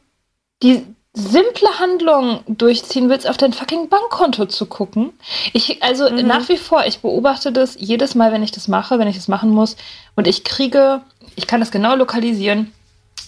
die simple Handlung durchziehen willst, auf dein fucking Bankkonto zu gucken. Ich, also mhm. nach wie vor, ich beobachte das jedes Mal, wenn ich das mache, wenn ich das machen muss. Und ich kriege, ich kann das genau lokalisieren,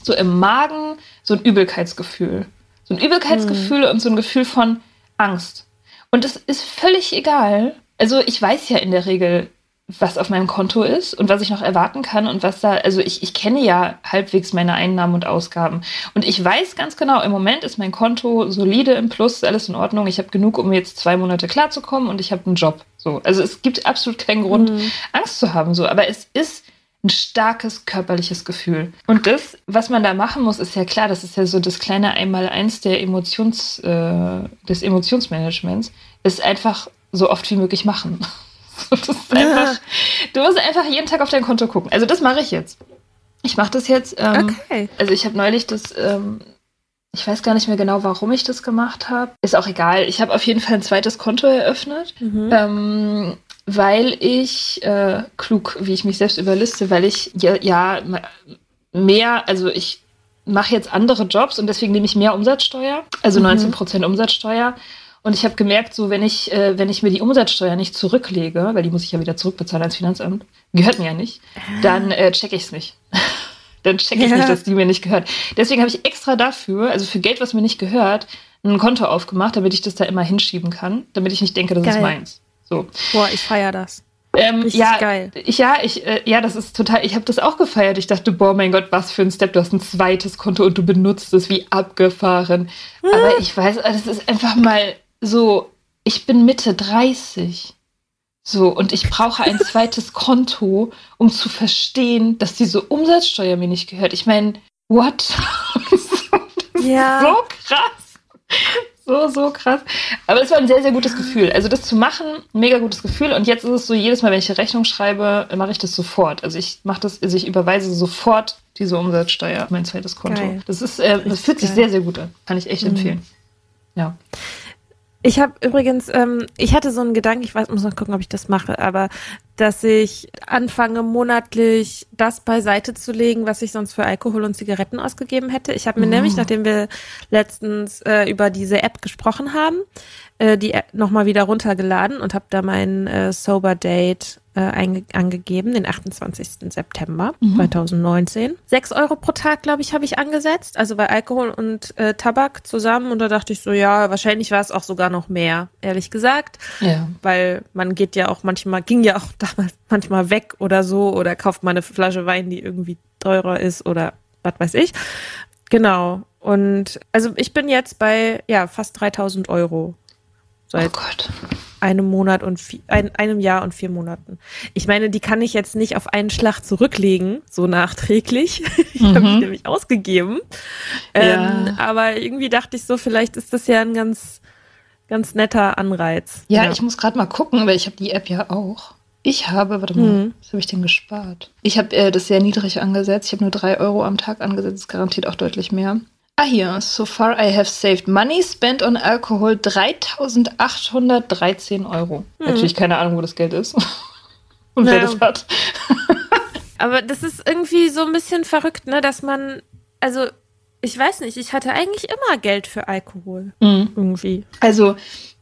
so im Magen so ein Übelkeitsgefühl. So ein Übelkeitsgefühl mhm. und so ein Gefühl von, Angst. Und es ist völlig egal. Also ich weiß ja in der Regel, was auf meinem Konto ist und was ich noch erwarten kann und was da, also ich, ich kenne ja halbwegs meine Einnahmen und Ausgaben. Und ich weiß ganz genau, im Moment ist mein Konto solide im Plus, alles in Ordnung. Ich habe genug, um jetzt zwei Monate klarzukommen und ich habe einen Job. So. Also es gibt absolut keinen Grund, mhm. Angst zu haben. So. Aber es ist ein starkes körperliches Gefühl. Und das, was man da machen muss, ist ja klar, das ist ja so das kleine Einmaleins der Emotions, äh, des Emotionsmanagements, ist einfach so oft wie möglich machen. [LAUGHS] einfach. Du musst einfach jeden Tag auf dein Konto gucken. Also das mache ich jetzt. Ich mache das jetzt. Ähm, okay. Also ich habe neulich das, ähm, ich weiß gar nicht mehr genau, warum ich das gemacht habe. Ist auch egal. Ich habe auf jeden Fall ein zweites Konto eröffnet. Mhm. Ähm, weil ich, äh, klug, wie ich mich selbst überliste, weil ich ja, ja mehr, also ich mache jetzt andere Jobs und deswegen nehme ich mehr Umsatzsteuer, also mhm. 19 Prozent Umsatzsteuer. Und ich habe gemerkt, so wenn ich, äh, wenn ich mir die Umsatzsteuer nicht zurücklege, weil die muss ich ja wieder zurückbezahlen als Finanzamt, gehört mir ja nicht, dann äh, checke [LAUGHS] ich es nicht. dann checke ich ja. nicht, dass die mir nicht gehört. Deswegen habe ich extra dafür, also für Geld, was mir nicht gehört, ein Konto aufgemacht, damit ich das da immer hinschieben kann, damit ich nicht denke, das Geil. ist meins. So. Boah, ich feiere das. Ähm, ja, geil. Ja, ich, äh, ja, das ist total, ich habe das auch gefeiert. Ich dachte, boah, mein Gott, was für ein Step. Du hast ein zweites Konto und du benutzt es wie abgefahren. Hm. Aber ich weiß, das ist einfach mal so, ich bin Mitte 30. So, und ich brauche ein [LAUGHS] zweites Konto, um zu verstehen, dass diese Umsatzsteuer mir nicht gehört. Ich meine, what? [LAUGHS] ja. So krass so, so krass. Aber es war ein sehr, sehr gutes Gefühl. Also das zu machen, mega gutes Gefühl. Und jetzt ist es so, jedes Mal, wenn ich eine Rechnung schreibe, mache ich das sofort. Also ich mache das, also ich überweise sofort diese Umsatzsteuer auf mein zweites Konto. Geil. Das ist, äh, das fühlt sich sehr, sehr gut an. Kann ich echt mhm. empfehlen. Ja. Ich habe übrigens, ähm, ich hatte so einen Gedanken, ich weiß, muss noch gucken, ob ich das mache, aber dass ich anfange monatlich das beiseite zu legen, was ich sonst für Alkohol und Zigaretten ausgegeben hätte. Ich habe mir oh. nämlich, nachdem wir letztens äh, über diese App gesprochen haben, äh, die App nochmal wieder runtergeladen und habe da mein äh, Sober Date äh, angegeben, den 28. September mhm. 2019. Sechs Euro pro Tag, glaube ich, habe ich angesetzt, also bei Alkohol und äh, Tabak zusammen. Und da dachte ich so, ja, wahrscheinlich war es auch sogar noch mehr, ehrlich gesagt. Ja. Weil man geht ja auch manchmal, ging ja auch [LAUGHS] damals manchmal weg oder so oder kauft mal eine Flasche Wein, die irgendwie teurer ist oder was weiß ich. Genau. Und also ich bin jetzt bei ja fast 3000 Euro seit oh Gott. Einem Monat und vier, ein, einem Jahr und vier Monaten. Ich meine, die kann ich jetzt nicht auf einen Schlag zurücklegen, so nachträglich. [LAUGHS] ich mhm. habe mich nämlich ausgegeben. Ja. Ähm, aber irgendwie dachte ich so, vielleicht ist das ja ein ganz, ganz netter Anreiz. Ja, ja. ich muss gerade mal gucken, weil ich habe die App ja auch. Ich habe, warte mal, mhm. was habe ich denn gespart? Ich habe äh, das sehr niedrig angesetzt. Ich habe nur drei Euro am Tag angesetzt, garantiert auch deutlich mehr. Ah, hier. So far I have saved money spent on alcohol 3813 Euro. Mhm. Natürlich keine Ahnung, wo das Geld ist. [LAUGHS] Und naja. wer das hat. [LAUGHS] Aber das ist irgendwie so ein bisschen verrückt, ne, dass man, also ich weiß nicht, ich hatte eigentlich immer Geld für Alkohol. Mhm. Irgendwie. Also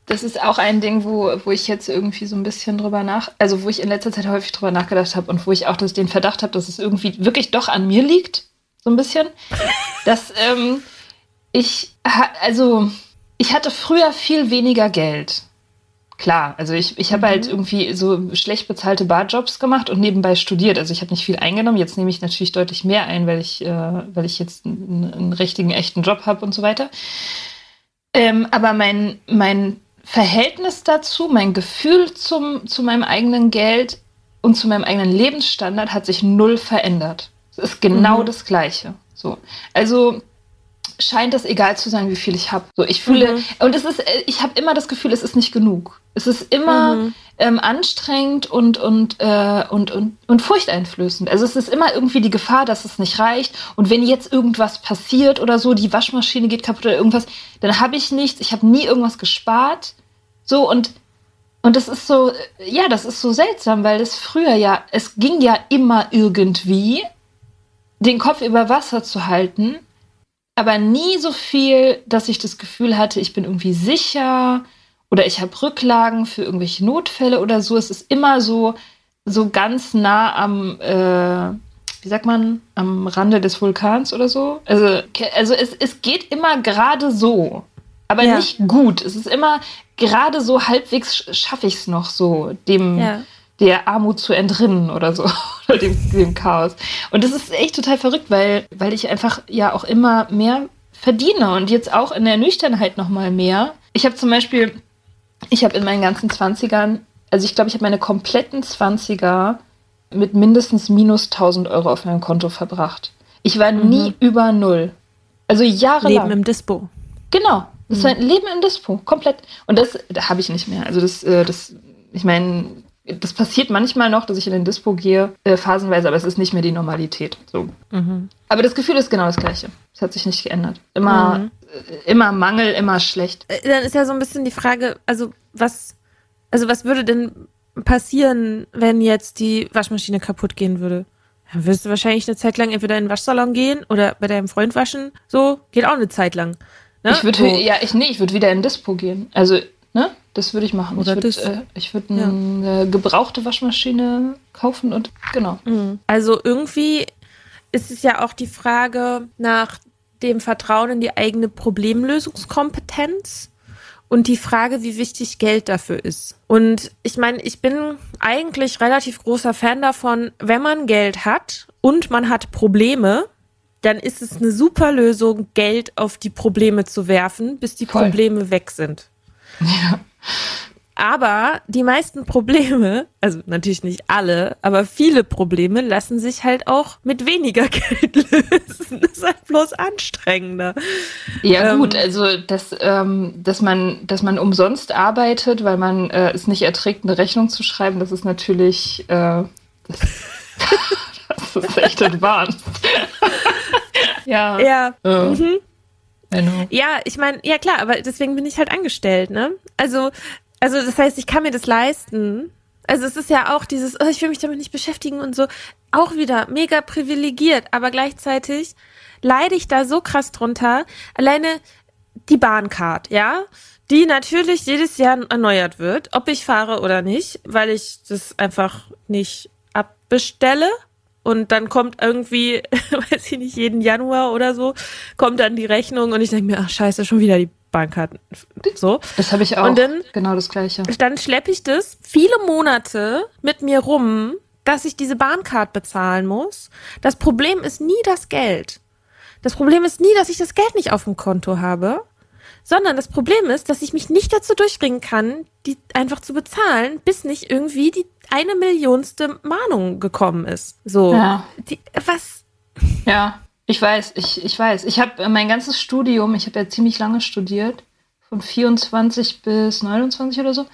das ist auch ein Ding, wo, wo ich jetzt irgendwie so ein bisschen drüber nach, also wo ich in letzter Zeit häufig drüber nachgedacht habe und wo ich auch das, den Verdacht habe, dass es irgendwie wirklich doch an mir liegt, so ein bisschen, dass ähm, ich, also ich hatte früher viel weniger Geld. Klar, also ich, ich habe halt mhm. halt irgendwie so schlecht bezahlte Barjobs gemacht und nebenbei studiert. Also ich habe nicht viel eingenommen. Jetzt nehme ich natürlich deutlich mehr ein, weil ich, äh, weil ich jetzt einen, einen richtigen, echten Job habe und so weiter. Ähm, aber mein, mein Verhältnis dazu, mein Gefühl zum, zu meinem eigenen Geld und zu meinem eigenen Lebensstandard hat sich null verändert. Es ist genau mhm. das Gleiche. So. Also scheint es egal zu sein, wie viel ich habe. So, ich fühle mhm. und es ist, äh, ich habe immer das Gefühl, es ist nicht genug. Es ist immer mhm. ähm, anstrengend und und, äh, und und und furchteinflößend. Also es ist immer irgendwie die Gefahr, dass es nicht reicht. Und wenn jetzt irgendwas passiert oder so, die Waschmaschine geht kaputt oder irgendwas, dann habe ich nichts. Ich habe nie irgendwas gespart. So und und das ist so, ja, das ist so seltsam, weil das früher ja, es ging ja immer irgendwie, den Kopf über Wasser zu halten aber nie so viel, dass ich das Gefühl hatte, ich bin irgendwie sicher oder ich habe Rücklagen für irgendwelche Notfälle oder so. Es ist immer so, so ganz nah am, äh, wie sagt man, am Rande des Vulkans oder so. Also, also es, es geht immer gerade so, aber ja. nicht gut. Es ist immer gerade so halbwegs schaffe ich es noch so, dem. Ja der Armut zu entrinnen oder so, [LAUGHS] oder dem, dem Chaos. Und das ist echt total verrückt, weil, weil ich einfach ja auch immer mehr verdiene und jetzt auch in der Nüchternheit noch mal mehr. Ich habe zum Beispiel, ich habe in meinen ganzen Zwanzigern, also ich glaube, ich habe meine kompletten Zwanziger mit mindestens minus 1000 Euro auf meinem Konto verbracht. Ich war mhm. nie über null. Also jahrelang. Leben im Dispo. Genau. Das mhm. war ein Leben im Dispo, komplett. Und das, da habe ich nicht mehr. Also das, äh, das, ich meine, das passiert manchmal noch, dass ich in den Dispo gehe, äh, phasenweise, aber es ist nicht mehr die Normalität. So. Mhm. Aber das Gefühl ist genau das gleiche. Es hat sich nicht geändert. Immer, mhm. äh, immer Mangel, immer schlecht. Äh, dann ist ja so ein bisschen die Frage, also was, also was würde denn passieren, wenn jetzt die Waschmaschine kaputt gehen würde? Dann wirst du wahrscheinlich eine Zeit lang entweder in den Waschsalon gehen oder bei deinem Freund waschen. So, geht auch eine Zeit lang. Ne? Ich würde, so. ja, ich, nee, ich würde wieder in den Dispo gehen. Also, ne? Das würde ich machen. Oder ich würde äh, würd eine ja. gebrauchte Waschmaschine kaufen und genau. Mhm. Also irgendwie ist es ja auch die Frage nach dem Vertrauen in die eigene Problemlösungskompetenz und die Frage, wie wichtig Geld dafür ist. Und ich meine, ich bin eigentlich relativ großer Fan davon, wenn man Geld hat und man hat Probleme, dann ist es eine super Lösung, Geld auf die Probleme zu werfen, bis die Voll. Probleme weg sind. [LAUGHS] Ja. Aber die meisten Probleme, also natürlich nicht alle, aber viele Probleme lassen sich halt auch mit weniger [LAUGHS] Geld lösen. Das ist halt bloß anstrengender. Ja ähm, gut, also dass, ähm, dass man, dass man umsonst arbeitet, weil man äh, es nicht erträgt, eine Rechnung zu schreiben, das ist natürlich, äh, das, [LAUGHS] das ist echt [LAUGHS] advanced. ja. Ja. Äh. Ja, ich meine, ja klar, aber deswegen bin ich halt angestellt, ne? Also, also das heißt, ich kann mir das leisten. Also es ist ja auch dieses, oh, ich will mich damit nicht beschäftigen und so, auch wieder mega privilegiert, aber gleichzeitig leide ich da so krass drunter. Alleine die Bahncard, ja, die natürlich jedes Jahr erneuert wird, ob ich fahre oder nicht, weil ich das einfach nicht abbestelle. Und dann kommt irgendwie, [LAUGHS] weiß ich nicht, jeden Januar oder so, kommt dann die Rechnung und ich denke mir, ach scheiße, schon wieder die Bankkarten. So. Das habe ich auch. Und dann, genau das gleiche. Dann schleppe ich das viele Monate mit mir rum, dass ich diese Bahncard bezahlen muss. Das Problem ist nie das Geld. Das Problem ist nie, dass ich das Geld nicht auf dem Konto habe, sondern das Problem ist, dass ich mich nicht dazu durchbringen kann, die einfach zu bezahlen, bis nicht irgendwie die eine Millionste Mahnung gekommen ist. So. Ja. Die, was? Ja, ich weiß, ich, ich weiß. Ich habe mein ganzes Studium, ich habe ja ziemlich lange studiert, von 24 bis 29 oder so.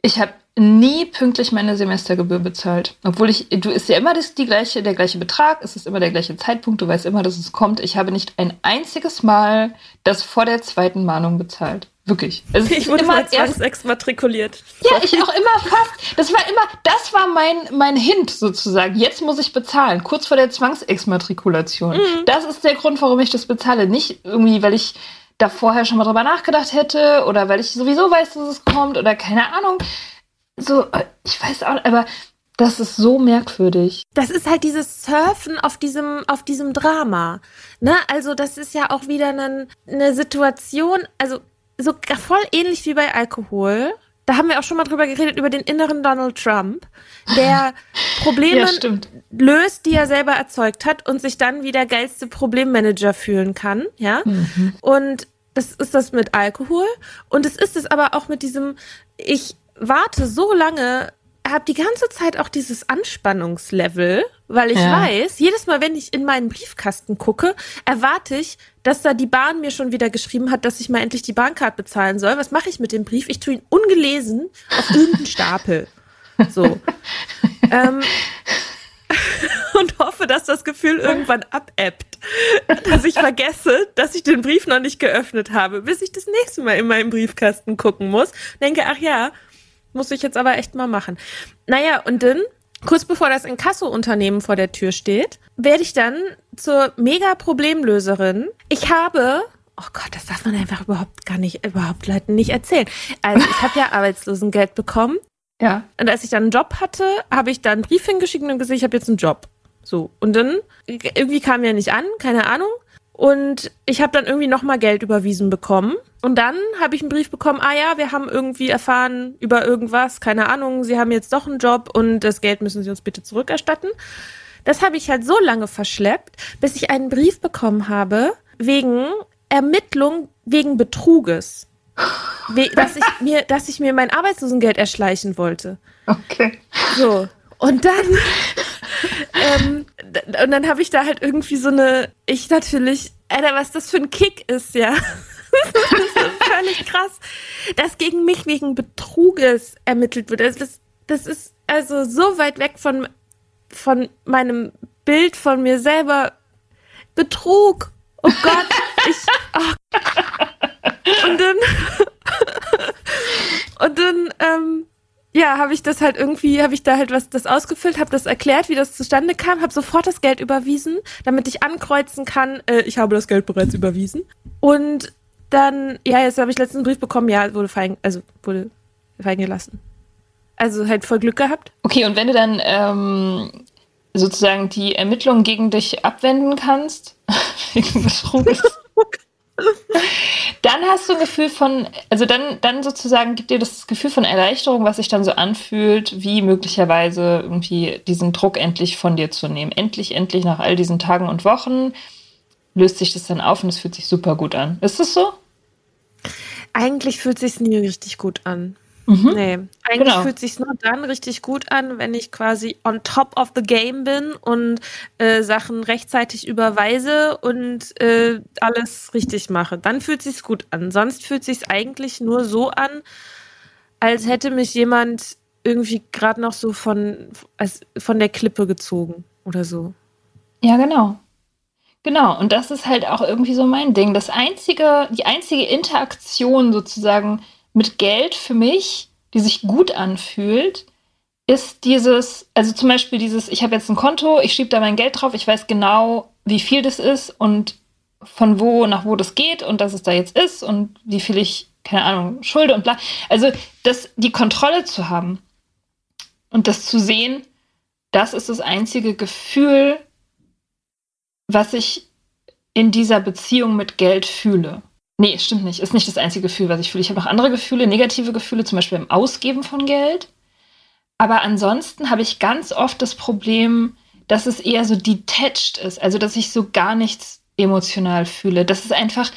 Ich habe nie pünktlich meine Semestergebühr bezahlt. Obwohl ich, du ist ja immer das, die gleiche, der gleiche Betrag, es ist immer der gleiche Zeitpunkt, du weißt immer, dass es kommt. Ich habe nicht ein einziges Mal das vor der zweiten Mahnung bezahlt. Wirklich. Es [LAUGHS] ich wurde immer erst exmatrikuliert. Ja, ich auch immer fast. Das war immer, das war mein, mein Hint sozusagen. Jetzt muss ich bezahlen, kurz vor der Zwangsexmatrikulation. Mhm. Das ist der Grund, warum ich das bezahle. Nicht irgendwie, weil ich da vorher schon mal drüber nachgedacht hätte oder weil ich sowieso weiß, dass es kommt oder keine Ahnung so, äh, ich weiß auch, aber das ist so merkwürdig. Das ist halt dieses Surfen auf diesem, auf diesem Drama. Ne? Also, das ist ja auch wieder eine, eine Situation, also so voll ähnlich wie bei Alkohol. Da haben wir auch schon mal drüber geredet, über den inneren Donald Trump, der [LAUGHS] Probleme ja, löst, die er selber erzeugt hat und sich dann wie der geilste Problemmanager fühlen kann, ja. Mhm. Und das ist das mit Alkohol und es ist es aber auch mit diesem, ich warte so lange, habe die ganze Zeit auch dieses Anspannungslevel, weil ich ja. weiß, jedes Mal, wenn ich in meinen Briefkasten gucke, erwarte ich, dass da die Bahn mir schon wieder geschrieben hat, dass ich mal endlich die Bahncard bezahlen soll. Was mache ich mit dem Brief? Ich tue ihn ungelesen auf irgendeinen Stapel. So. [LAUGHS] ähm, [LAUGHS] und hoffe, dass das Gefühl irgendwann abebbt. Dass ich vergesse, dass ich den Brief noch nicht geöffnet habe, bis ich das nächste Mal in meinem Briefkasten gucken muss. Denke, ach ja, muss ich jetzt aber echt mal machen. Naja, und dann, kurz bevor das Inkasso-Unternehmen vor der Tür steht, werde ich dann zur Mega-Problemlöserin. Ich habe Oh Gott, das darf man einfach überhaupt gar nicht, überhaupt Leuten nicht erzählen. Also ich habe ja [LAUGHS] Arbeitslosengeld bekommen. Ja. Und als ich dann einen Job hatte, habe ich da einen Brief hingeschickt und gesagt, ich habe jetzt einen Job. So. Und dann, irgendwie kam er nicht an, keine Ahnung. Und ich habe dann irgendwie nochmal Geld überwiesen bekommen. Und dann habe ich einen Brief bekommen, ah ja, wir haben irgendwie erfahren über irgendwas, keine Ahnung, Sie haben jetzt doch einen Job und das Geld müssen Sie uns bitte zurückerstatten. Das habe ich halt so lange verschleppt, bis ich einen Brief bekommen habe wegen Ermittlung wegen Betruges. dass ich [LAUGHS] mir, dass ich mir mein Arbeitslosengeld erschleichen wollte. Okay. So. Und dann, [LAUGHS] ähm, und dann habe ich da halt irgendwie so eine, ich natürlich, Alter, was das für ein Kick ist, ja. [LAUGHS] das ist völlig krass, dass gegen mich wegen Betruges ermittelt wird. Das, das, das ist also so weit weg von, von meinem Bild von mir selber. Betrug. Oh Gott, ich. Oh. Und dann. [LAUGHS] und dann, ähm, ja, habe ich das halt irgendwie, habe ich da halt was das ausgefüllt, habe das erklärt, wie das zustande kam, habe sofort das Geld überwiesen, damit ich ankreuzen kann, äh, ich habe das Geld bereits überwiesen. Und dann, ja, jetzt habe ich letzten Brief bekommen, ja, wurde fein, also wurde fein gelassen. Also halt voll Glück gehabt. Okay, und wenn du dann ähm, sozusagen die Ermittlungen gegen dich abwenden kannst, [LAUGHS] wegen Betruges, [LAUGHS] dann hast du ein Gefühl von, also dann, dann sozusagen gibt dir das Gefühl von Erleichterung, was sich dann so anfühlt, wie möglicherweise irgendwie diesen Druck endlich von dir zu nehmen. Endlich, endlich nach all diesen Tagen und Wochen löst sich das dann auf und es fühlt sich super gut an. Ist es so? Eigentlich fühlt sich nie richtig gut an. Mhm. Nee, eigentlich genau. fühlt sich nur dann richtig gut an, wenn ich quasi on top of the game bin und äh, Sachen rechtzeitig überweise und äh, alles richtig mache. Dann fühlt sich's gut an. Sonst fühlt sich's eigentlich nur so an, als hätte mich jemand irgendwie gerade noch so von als von der Klippe gezogen oder so. Ja, genau. Genau, und das ist halt auch irgendwie so mein Ding. Das einzige, die einzige Interaktion sozusagen mit Geld für mich, die sich gut anfühlt, ist dieses, also zum Beispiel dieses, ich habe jetzt ein Konto, ich schiebe da mein Geld drauf, ich weiß genau, wie viel das ist und von wo nach wo das geht und dass es da jetzt ist und wie viel ich, keine Ahnung, schulde und bla. Also das, die Kontrolle zu haben und das zu sehen, das ist das einzige Gefühl, was ich in dieser Beziehung mit Geld fühle. Nee, stimmt nicht. Ist nicht das einzige Gefühl, was ich fühle. Ich habe noch andere Gefühle, negative Gefühle, zum Beispiel im Ausgeben von Geld. Aber ansonsten habe ich ganz oft das Problem, dass es eher so detached ist, also dass ich so gar nichts emotional fühle. Das ist einfach,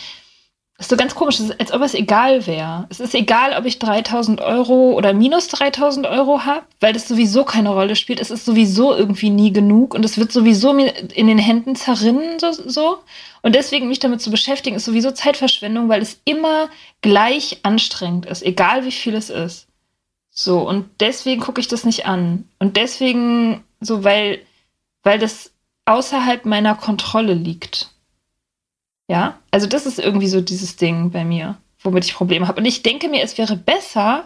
das ist so ganz komisch, als ob es egal wäre. Es ist egal, ob ich 3000 Euro oder minus 3000 Euro habe, weil das sowieso keine Rolle spielt. Es ist sowieso irgendwie nie genug und es wird sowieso mir in den Händen zerrinnen, so, so. Und deswegen mich damit zu beschäftigen, ist sowieso Zeitverschwendung, weil es immer gleich anstrengend ist, egal wie viel es ist. So, und deswegen gucke ich das nicht an. Und deswegen, so, weil, weil das außerhalb meiner Kontrolle liegt. Ja, also das ist irgendwie so dieses Ding bei mir, womit ich Probleme habe. Und ich denke mir, es wäre besser,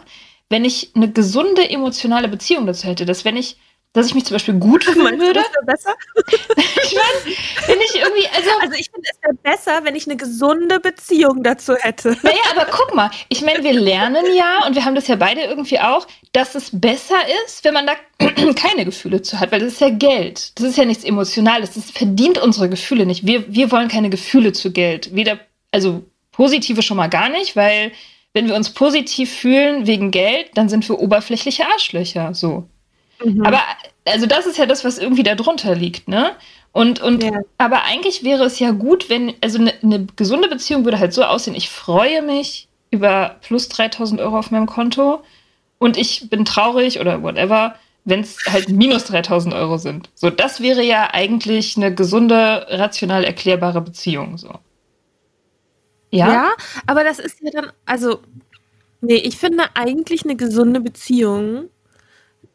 wenn ich eine gesunde emotionale Beziehung dazu hätte, dass wenn ich dass ich mich zum Beispiel gut [LAUGHS] fühlen würde. Das besser? [LAUGHS] ich meine, wenn ich irgendwie, also. [LAUGHS] Also ich finde es wäre besser, wenn ich eine gesunde Beziehung dazu hätte. Naja, aber guck mal, ich meine, wir lernen ja, und wir haben das ja beide irgendwie auch, dass es besser ist, wenn man da [CLEARS THROAT] keine Gefühle zu hat, weil das ist ja Geld. Das ist ja nichts Emotionales. Das verdient unsere Gefühle nicht. Wir, wir wollen keine Gefühle zu Geld. Weder, also positive schon mal gar nicht, weil wenn wir uns positiv fühlen wegen Geld, dann sind wir oberflächliche Arschlöcher. So. Mhm. Aber also das ist ja das, was irgendwie darunter liegt, ne? Und, und ja. aber eigentlich wäre es ja gut, wenn, also eine ne gesunde Beziehung würde halt so aussehen, ich freue mich über plus 3000 Euro auf meinem Konto und ich bin traurig oder whatever, wenn es halt minus 3000 Euro sind. So, das wäre ja eigentlich eine gesunde, rational erklärbare Beziehung, so. Ja? Ja, aber das ist ja dann, also, nee, ich finde eigentlich eine gesunde Beziehung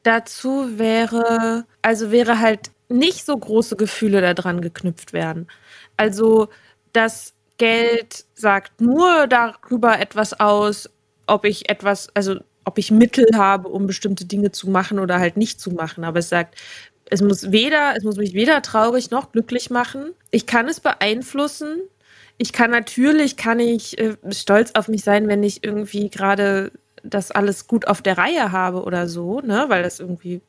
dazu wäre, also wäre halt nicht so große Gefühle daran geknüpft werden. Also das Geld sagt nur darüber etwas aus, ob ich etwas, also ob ich Mittel habe, um bestimmte Dinge zu machen oder halt nicht zu machen. Aber es sagt, es muss weder, es muss mich weder traurig noch glücklich machen. Ich kann es beeinflussen. Ich kann natürlich, kann ich äh, stolz auf mich sein, wenn ich irgendwie gerade das alles gut auf der Reihe habe oder so, ne, weil das irgendwie.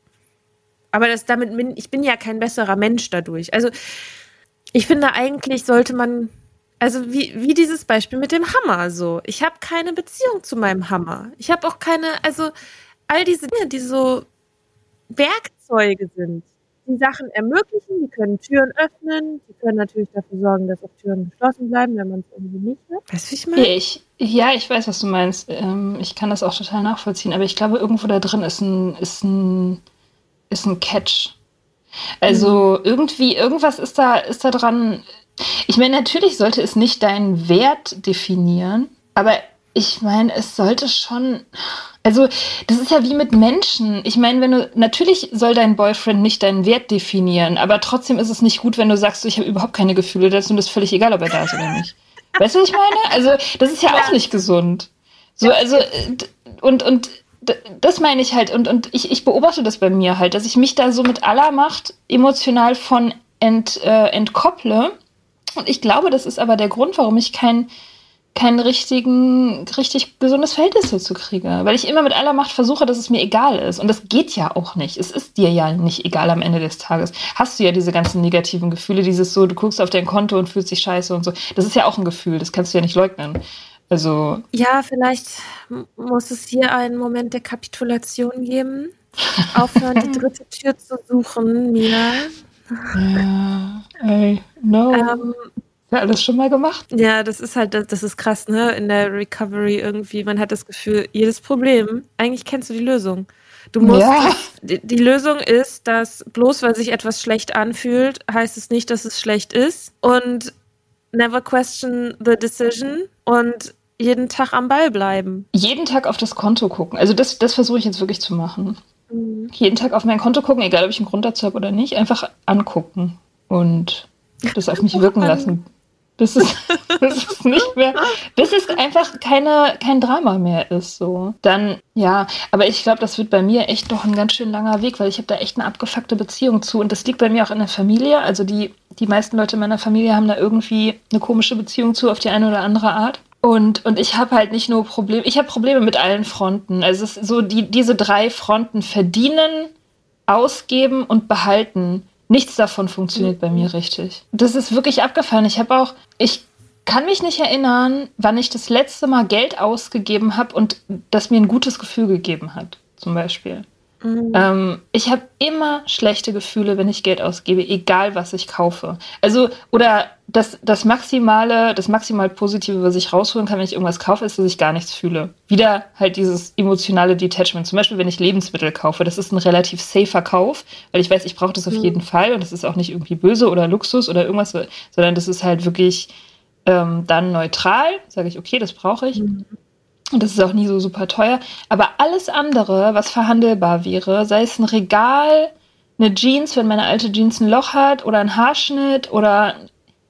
Aber das damit bin, ich bin ja kein besserer Mensch dadurch. Also ich finde eigentlich sollte man, also wie, wie dieses Beispiel mit dem Hammer so. Ich habe keine Beziehung zu meinem Hammer. Ich habe auch keine, also all diese Dinge, die so Werkzeuge sind die Sachen ermöglichen, die können Türen öffnen, die können natürlich dafür sorgen, dass auch Türen geschlossen bleiben, wenn man es irgendwie nicht hat. Weißt du, wie ich meine? Ich, ja, ich weiß, was du meinst. Ähm, ich kann das auch total nachvollziehen, aber ich glaube, irgendwo da drin ist ein, ist ein, ist ein Catch. Also mhm. irgendwie, irgendwas ist da, ist da dran. Ich meine, natürlich sollte es nicht deinen Wert definieren, aber ich meine, es sollte schon. Also, das ist ja wie mit Menschen. Ich meine, wenn du natürlich soll dein Boyfriend nicht deinen Wert definieren, aber trotzdem ist es nicht gut, wenn du sagst, ich habe überhaupt keine Gefühle dazu und es ist völlig egal, ob er da ist oder nicht. Weißt du, was ich meine? Also, das ist ja, ja. auch nicht gesund. So, also und und das meine ich halt und und ich, ich beobachte das bei mir halt, dass ich mich da so mit aller Macht emotional von ent, äh, entkopple. Und ich glaube, das ist aber der Grund, warum ich kein kein richtigen, richtig gesundes Verhältnis dazu kriege. Weil ich immer mit aller Macht versuche, dass es mir egal ist. Und das geht ja auch nicht. Es ist dir ja nicht egal am Ende des Tages. Hast du ja diese ganzen negativen Gefühle, dieses so, du guckst auf dein Konto und fühlst dich scheiße und so. Das ist ja auch ein Gefühl, das kannst du ja nicht leugnen. Also. Ja, vielleicht muss es hier einen Moment der Kapitulation geben. Aufhören, die dritte Tür zu suchen, Mia. [LAUGHS] Ja, ey, no. Ähm, ja, alles schon mal gemacht? Ja, das ist halt, das ist krass, ne? In der Recovery irgendwie. Man hat das Gefühl, jedes Problem, eigentlich kennst du die Lösung. Du musst, ja. die, die, Lösung ist, dass bloß weil sich etwas schlecht anfühlt, heißt es nicht, dass es schlecht ist. Und never question the decision und jeden Tag am Ball bleiben. Jeden Tag auf das Konto gucken. Also das, das versuche ich jetzt wirklich zu machen. Mhm. Jeden Tag auf mein Konto gucken, egal ob ich einen Grund dazu habe oder nicht, einfach angucken und das auf mich wirken lassen bis es, bis es nicht mehr, bis es einfach keine, kein Drama mehr ist. So. Dann, ja, aber ich glaube, das wird bei mir echt doch ein ganz schön langer Weg, weil ich habe da echt eine abgefuckte Beziehung zu. Und das liegt bei mir auch in der Familie. Also die, die meisten Leute in meiner Familie haben da irgendwie eine komische Beziehung zu auf die eine oder andere Art. Und, und ich habe halt nicht nur Probleme, ich habe Probleme mit allen Fronten. Also es ist so, die, diese drei Fronten verdienen, ausgeben und behalten. Nichts davon funktioniert bei mir richtig. Das ist wirklich abgefallen. Ich habe auch, ich kann mich nicht erinnern, wann ich das letzte Mal Geld ausgegeben habe und das mir ein gutes Gefühl gegeben hat, zum Beispiel. Mhm. Ähm, ich habe immer schlechte Gefühle, wenn ich Geld ausgebe, egal was ich kaufe. Also, oder das, das Maximale, das maximal Positive, was ich rausholen kann, wenn ich irgendwas kaufe, ist, dass ich gar nichts fühle. Wieder halt dieses emotionale Detachment. Zum Beispiel, wenn ich Lebensmittel kaufe, das ist ein relativ safer Kauf, weil ich weiß, ich brauche das auf mhm. jeden Fall und das ist auch nicht irgendwie böse oder Luxus oder irgendwas, sondern das ist halt wirklich ähm, dann neutral, sage ich, okay, das brauche ich. Mhm. Und das ist auch nie so super teuer. Aber alles andere, was verhandelbar wäre, sei es ein Regal, eine Jeans, wenn meine alte Jeans ein Loch hat, oder ein Haarschnitt, oder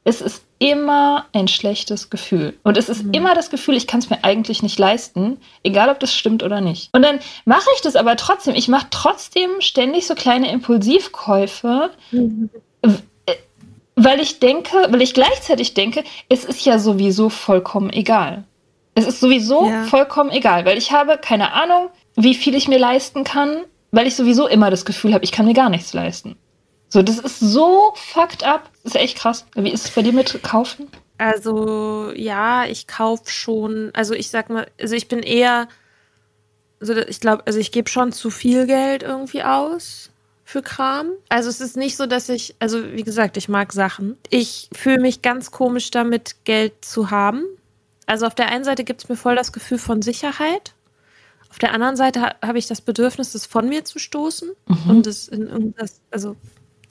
es ist immer ein schlechtes Gefühl. Und es ist mhm. immer das Gefühl, ich kann es mir eigentlich nicht leisten, egal ob das stimmt oder nicht. Und dann mache ich das aber trotzdem. Ich mache trotzdem ständig so kleine Impulsivkäufe. Mhm weil ich denke, weil ich gleichzeitig denke, es ist ja sowieso vollkommen egal. Es ist sowieso ja. vollkommen egal, weil ich habe keine Ahnung, wie viel ich mir leisten kann, weil ich sowieso immer das Gefühl habe, ich kann mir gar nichts leisten. So, das ist so fucked up. Das ist echt krass. Wie ist es bei dir mit Kaufen? Also, ja, ich kaufe schon. Also, ich sag mal, also ich bin eher, also ich glaube, also ich gebe schon zu viel Geld irgendwie aus für Kram. Also es ist nicht so, dass ich, also wie gesagt, ich mag Sachen. Ich fühle mich ganz komisch damit, Geld zu haben. Also auf der einen Seite gibt es mir voll das Gefühl von Sicherheit. Auf der anderen Seite ha habe ich das Bedürfnis, das von mir zu stoßen mhm. und das in irgendwas, also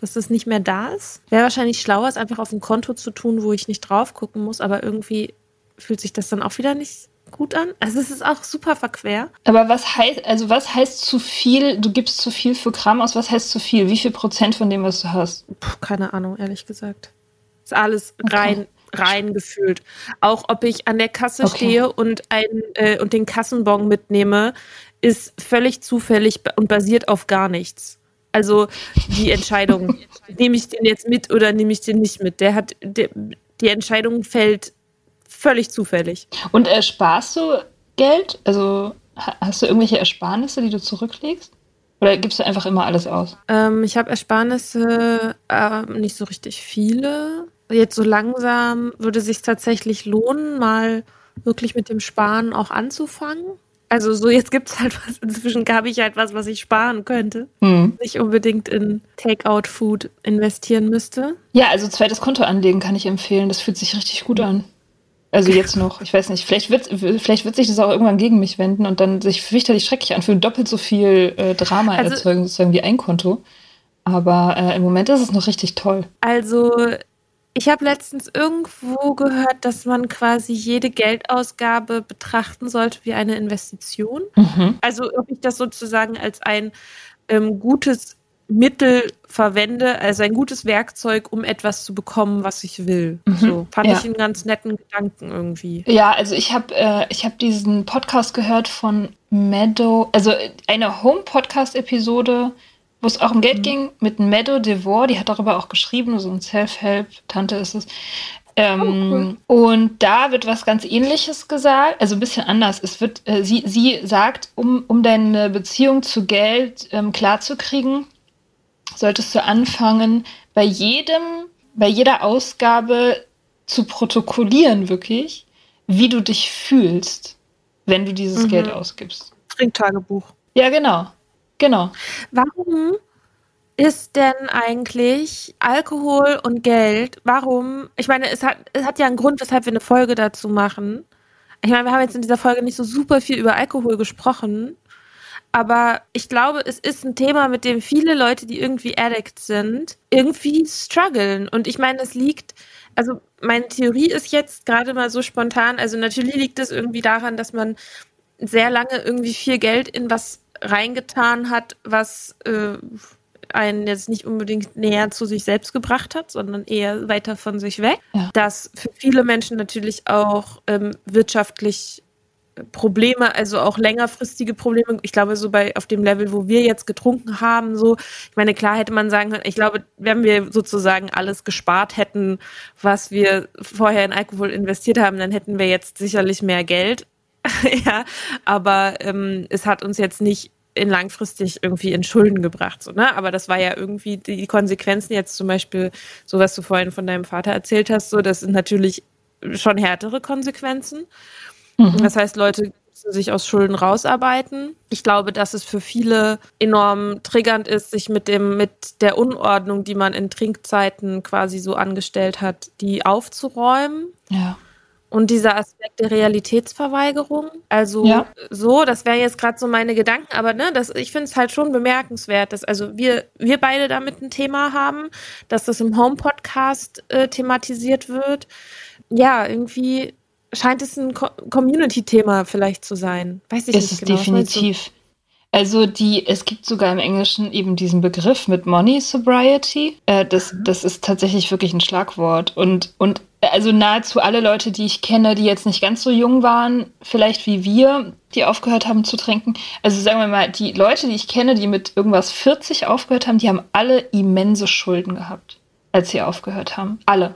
dass das nicht mehr da ist. Wäre wahrscheinlich schlauer, es einfach auf ein Konto zu tun, wo ich nicht drauf gucken muss, aber irgendwie fühlt sich das dann auch wieder nicht gut an. Also es ist auch super verquer. Aber was heißt, also was heißt zu viel, du gibst zu viel für Kram aus, was heißt zu viel? Wie viel Prozent von dem, was du hast? Puh, keine Ahnung, ehrlich gesagt. Ist alles okay. rein gefühlt. Auch ob ich an der Kasse okay. stehe und, ein, äh, und den Kassenbon mitnehme, ist völlig zufällig und basiert auf gar nichts. Also die Entscheidung, [LAUGHS] nehme ich den jetzt mit oder nehme ich den nicht mit? Der hat, der, die Entscheidung fällt völlig zufällig. Und ersparst du Geld? Also hast du irgendwelche Ersparnisse, die du zurücklegst? Oder gibst du einfach immer alles aus? Ähm, ich habe Ersparnisse, äh, nicht so richtig viele. Jetzt so langsam würde es sich tatsächlich lohnen, mal wirklich mit dem Sparen auch anzufangen. Also so jetzt gibt es halt was, inzwischen habe ich halt was, was ich sparen könnte. Hm. Nicht unbedingt in Takeout-Food investieren müsste. Ja, also zweites Konto anlegen kann ich empfehlen. Das fühlt sich richtig gut an. Also jetzt noch, ich weiß nicht, vielleicht wird, vielleicht wird sich das auch irgendwann gegen mich wenden und dann sich fürchterlich schrecklich anfühlen, doppelt so viel äh, Drama also, erzeugen, sozusagen wie ein Konto. Aber äh, im Moment ist es noch richtig toll. Also ich habe letztens irgendwo gehört, dass man quasi jede Geldausgabe betrachten sollte wie eine Investition. Mhm. Also ob ich das sozusagen als ein ähm, gutes Mittel verwende, also ein gutes Werkzeug, um etwas zu bekommen, was ich will. Mhm. So fand ja. ich einen ganz netten Gedanken irgendwie. Ja, also ich habe äh, ich habe diesen Podcast gehört von Meadow, also eine Home Podcast Episode, wo es auch um Geld mhm. ging mit Meadow DeVore, die hat darüber auch geschrieben, so ein Self-Help Tante ist es. Ähm, oh, cool. Und da wird was ganz Ähnliches gesagt, also ein bisschen anders. Es wird, äh, sie, sie sagt, um, um deine Beziehung zu Geld ähm, klarzukriegen, solltest du anfangen, bei jedem, bei jeder Ausgabe zu protokollieren, wirklich, wie du dich fühlst, wenn du dieses mhm. Geld ausgibst. Trinktagebuch. Ja, genau. Genau. Warum ist denn eigentlich Alkohol und Geld? Warum? Ich meine, es hat, es hat ja einen Grund, weshalb wir eine Folge dazu machen. Ich meine, wir haben jetzt in dieser Folge nicht so super viel über Alkohol gesprochen. Aber ich glaube, es ist ein Thema, mit dem viele Leute, die irgendwie addict sind, irgendwie strugglen. Und ich meine, es liegt, also meine Theorie ist jetzt gerade mal so spontan, also natürlich liegt es irgendwie daran, dass man sehr lange irgendwie viel Geld in was reingetan hat, was äh, einen jetzt nicht unbedingt näher zu sich selbst gebracht hat, sondern eher weiter von sich weg. Ja. Das für viele Menschen natürlich auch ähm, wirtschaftlich Probleme, also auch längerfristige Probleme. Ich glaube, so bei auf dem Level, wo wir jetzt getrunken haben, so, ich meine, klar hätte man sagen können, ich glaube, wenn wir sozusagen alles gespart hätten, was wir vorher in Alkohol investiert haben, dann hätten wir jetzt sicherlich mehr Geld. [LAUGHS] ja, aber ähm, es hat uns jetzt nicht in langfristig irgendwie in Schulden gebracht, so, ne? Aber das war ja irgendwie die Konsequenzen jetzt zum Beispiel, so was du vorhin von deinem Vater erzählt hast, so, das sind natürlich schon härtere Konsequenzen. Mhm. Das heißt, Leute müssen sich aus Schulden rausarbeiten. Ich glaube, dass es für viele enorm triggernd ist, sich mit dem, mit der Unordnung, die man in Trinkzeiten quasi so angestellt hat, die aufzuräumen. Ja. Und dieser Aspekt der Realitätsverweigerung, also ja. so, das wären jetzt gerade so meine Gedanken, aber ne, das, ich finde es halt schon bemerkenswert, dass also wir, wir beide damit ein Thema haben, dass das im Home-Podcast äh, thematisiert wird. Ja, irgendwie scheint es ein Co Community-Thema vielleicht zu sein. Weiß ich ist nicht genau. Es definitiv. Also die, es gibt sogar im Englischen eben diesen Begriff mit Money Sobriety. Äh, das, das ist tatsächlich wirklich ein Schlagwort. Und, und also nahezu alle Leute, die ich kenne, die jetzt nicht ganz so jung waren, vielleicht wie wir, die aufgehört haben zu trinken. Also sagen wir mal, die Leute, die ich kenne, die mit irgendwas 40 aufgehört haben, die haben alle immense Schulden gehabt, als sie aufgehört haben. Alle.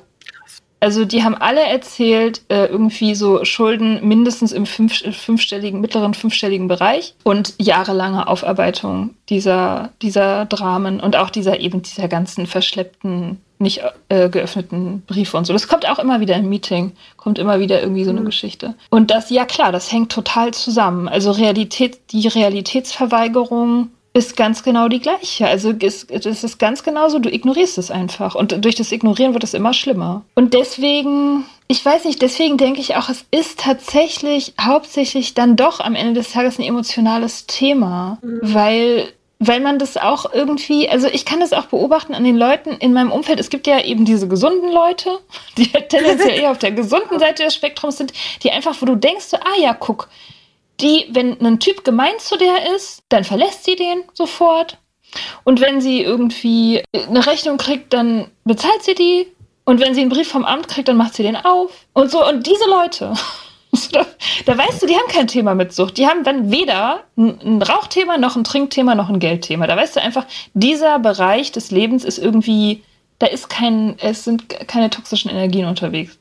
Also die haben alle erzählt, äh, irgendwie so Schulden mindestens im fünf, fünfstelligen, mittleren fünfstelligen Bereich und jahrelange Aufarbeitung dieser, dieser Dramen und auch dieser eben dieser ganzen verschleppten, nicht äh, geöffneten Briefe und so. Das kommt auch immer wieder im Meeting, kommt immer wieder irgendwie so eine mhm. Geschichte. Und das, ja klar, das hängt total zusammen. Also Realität, die Realitätsverweigerung ist ganz genau die gleiche. Also es, es ist ganz genauso, du ignorierst es einfach. Und durch das Ignorieren wird es immer schlimmer. Und deswegen, ich weiß nicht, deswegen denke ich auch, es ist tatsächlich hauptsächlich dann doch am Ende des Tages ein emotionales Thema. Mhm. Weil weil man das auch irgendwie, also ich kann das auch beobachten an den Leuten in meinem Umfeld. Es gibt ja eben diese gesunden Leute, die [LAUGHS] tendenziell eher auf der gesunden Seite des Spektrums sind, die einfach, wo du denkst, so, ah ja, guck, die, wenn ein Typ gemein zu der ist, dann verlässt sie den sofort. Und wenn sie irgendwie eine Rechnung kriegt, dann bezahlt sie die. Und wenn sie einen Brief vom Amt kriegt, dann macht sie den auf. Und so, und diese Leute, [LAUGHS] da, da weißt du, die haben kein Thema mit Sucht. Die haben dann weder ein Rauchthema, noch ein Trinkthema, noch ein Geldthema. Da weißt du einfach, dieser Bereich des Lebens ist irgendwie, da ist kein, es sind keine toxischen Energien unterwegs.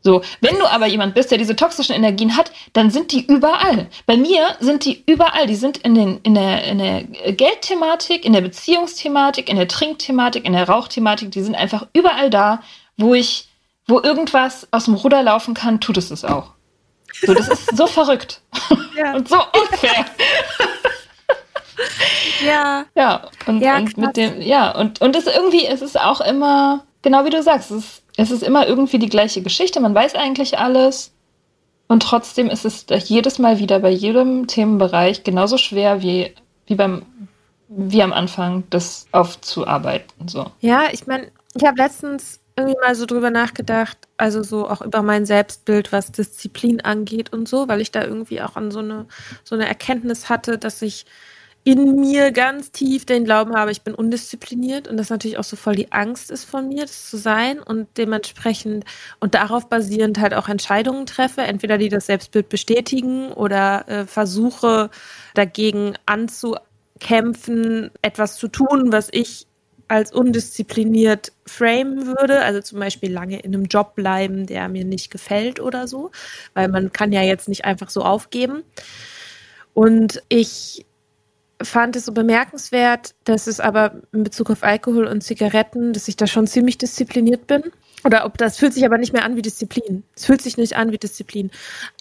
So, wenn du aber jemand bist, der diese toxischen Energien hat, dann sind die überall. Bei mir sind die überall. Die sind in, den, in, der, in der Geldthematik, in der Beziehungsthematik, in der Trinkthematik, in der Rauchthematik. Die sind einfach überall da, wo ich, wo irgendwas aus dem Ruder laufen kann, tut es es auch. So, das ist so verrückt ja. [LAUGHS] und so unfair. ja. Ja, und, ja, und mit dem, ja, und, und es irgendwie, es ist auch immer, genau wie du sagst, es ist es ist immer irgendwie die gleiche Geschichte, man weiß eigentlich alles. Und trotzdem ist es jedes Mal wieder bei jedem Themenbereich genauso schwer wie, wie beim wie am Anfang, das aufzuarbeiten. So. Ja, ich meine, ich habe letztens irgendwie mal so drüber nachgedacht, also so auch über mein Selbstbild, was Disziplin angeht und so, weil ich da irgendwie auch an so eine, so eine Erkenntnis hatte, dass ich in mir ganz tief den Glauben habe, ich bin undiszipliniert und das natürlich auch so voll die Angst ist von mir, das zu sein und dementsprechend und darauf basierend halt auch Entscheidungen treffe, entweder die das Selbstbild bestätigen oder äh, versuche dagegen anzukämpfen, etwas zu tun, was ich als undiszipliniert framen würde, also zum Beispiel lange in einem Job bleiben, der mir nicht gefällt oder so, weil man kann ja jetzt nicht einfach so aufgeben. Und ich fand es so bemerkenswert, dass es aber in Bezug auf Alkohol und Zigaretten, dass ich da schon ziemlich diszipliniert bin. Oder ob das fühlt sich aber nicht mehr an wie Disziplin. Es fühlt sich nicht an wie Disziplin.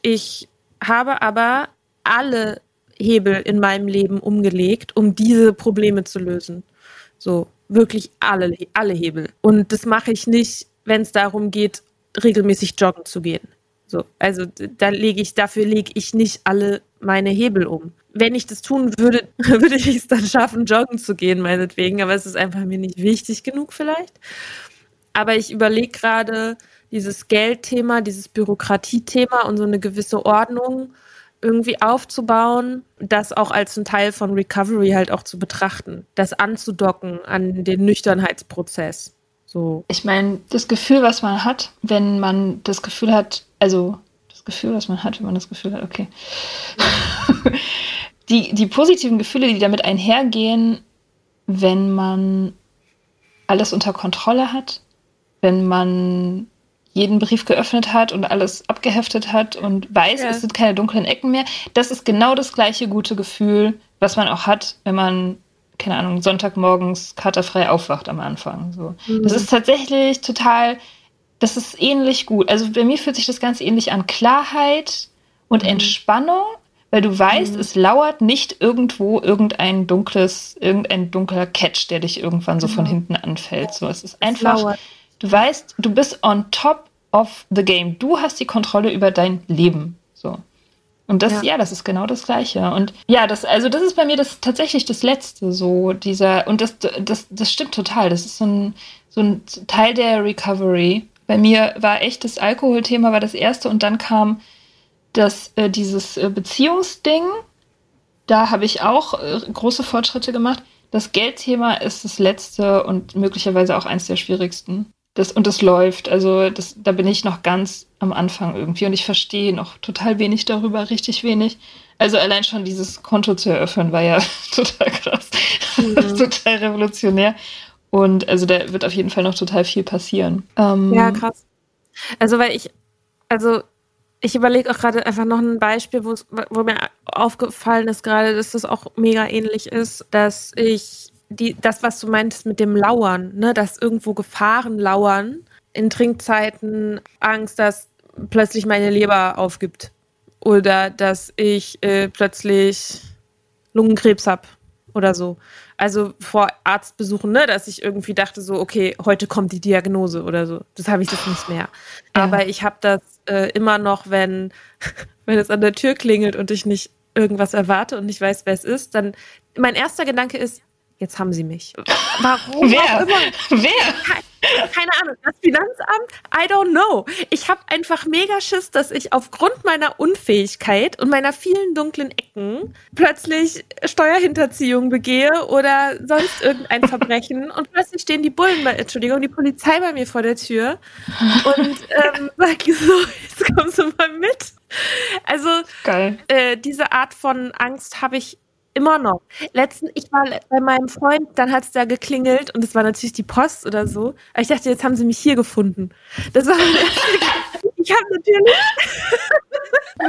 Ich habe aber alle Hebel in meinem Leben umgelegt, um diese Probleme zu lösen. So, wirklich alle, alle Hebel. Und das mache ich nicht, wenn es darum geht, regelmäßig joggen zu gehen. So, also da lege ich, dafür lege ich nicht alle meine Hebel um. Wenn ich das tun würde, [LAUGHS] würde ich es dann schaffen, joggen zu gehen, meinetwegen, aber es ist einfach mir nicht wichtig genug vielleicht. Aber ich überlege gerade dieses Geldthema, dieses Bürokratiethema und so eine gewisse Ordnung irgendwie aufzubauen, das auch als ein Teil von Recovery halt auch zu betrachten, das anzudocken an den Nüchternheitsprozess. So. Ich meine, das Gefühl, was man hat, wenn man das Gefühl hat, also Gefühl, was man hat, wenn man das Gefühl hat, okay. [LAUGHS] die, die positiven Gefühle, die damit einhergehen, wenn man alles unter Kontrolle hat, wenn man jeden Brief geöffnet hat und alles abgeheftet hat und weiß, ja. es sind keine dunklen Ecken mehr. Das ist genau das gleiche gute Gefühl, was man auch hat, wenn man, keine Ahnung, Sonntagmorgens katerfrei aufwacht am Anfang. So. Mhm. Das ist tatsächlich total, das ist ähnlich gut. Also bei mir fühlt sich das ganz ähnlich an. Klarheit und mhm. Entspannung, weil du weißt, mhm. es lauert nicht irgendwo irgendein dunkles, irgendein dunkler Catch, der dich irgendwann so von genau. hinten anfällt. So, es ist einfach. Es Du weißt, du bist on top of the game. Du hast die Kontrolle über dein Leben. So. Und das, ja. ja. das ist genau das Gleiche. Und ja, das, also das ist bei mir das tatsächlich das Letzte, so dieser, und das, das, das stimmt total. Das ist so ein, so ein Teil der Recovery. Bei mir war echt das Alkoholthema war das erste und dann kam das, äh, dieses äh, Beziehungsding. Da habe ich auch äh, große Fortschritte gemacht. Das Geldthema ist das letzte und möglicherweise auch eins der schwierigsten. Das, und das läuft. Also das, da bin ich noch ganz am Anfang irgendwie und ich verstehe noch total wenig darüber, richtig wenig. Also allein schon dieses Konto zu eröffnen war ja [LAUGHS] total krass. Mhm. [LAUGHS] total revolutionär. Und also da wird auf jeden Fall noch total viel passieren. Ähm, ja, krass. Also weil ich, also ich überlege auch gerade einfach noch ein Beispiel, wo mir aufgefallen ist gerade, dass das auch mega ähnlich ist, dass ich die, das, was du meintest mit dem Lauern, ne, dass irgendwo Gefahren lauern, in Trinkzeiten Angst, dass plötzlich meine Leber aufgibt oder dass ich äh, plötzlich Lungenkrebs habe oder so. Also vor Arztbesuchen, ne, dass ich irgendwie dachte so, okay, heute kommt die Diagnose oder so. Das habe ich das nicht mehr. Ja. Aber ich habe das äh, immer noch, wenn [LAUGHS] wenn es an der Tür klingelt und ich nicht irgendwas erwarte und nicht weiß, wer es ist, dann mein erster Gedanke ist, Jetzt haben sie mich. Warum? Wer? Wer? Keine, Ahnung. Das Finanzamt? I don't know. Ich habe einfach mega Schiss, dass ich aufgrund meiner Unfähigkeit und meiner vielen dunklen Ecken plötzlich Steuerhinterziehung begehe oder sonst irgendein [LAUGHS] Verbrechen und plötzlich stehen die Bullen, bei, Entschuldigung, die Polizei bei mir vor der Tür und ähm, [LAUGHS] sag so, jetzt kommst du mal mit. Also äh, diese Art von Angst habe ich Immer noch. Letzten, ich war bei meinem Freund, dann hat es da geklingelt und es war natürlich die Post oder so. Aber ich dachte, jetzt haben sie mich hier gefunden. Das war [LAUGHS] Ich habe natürlich.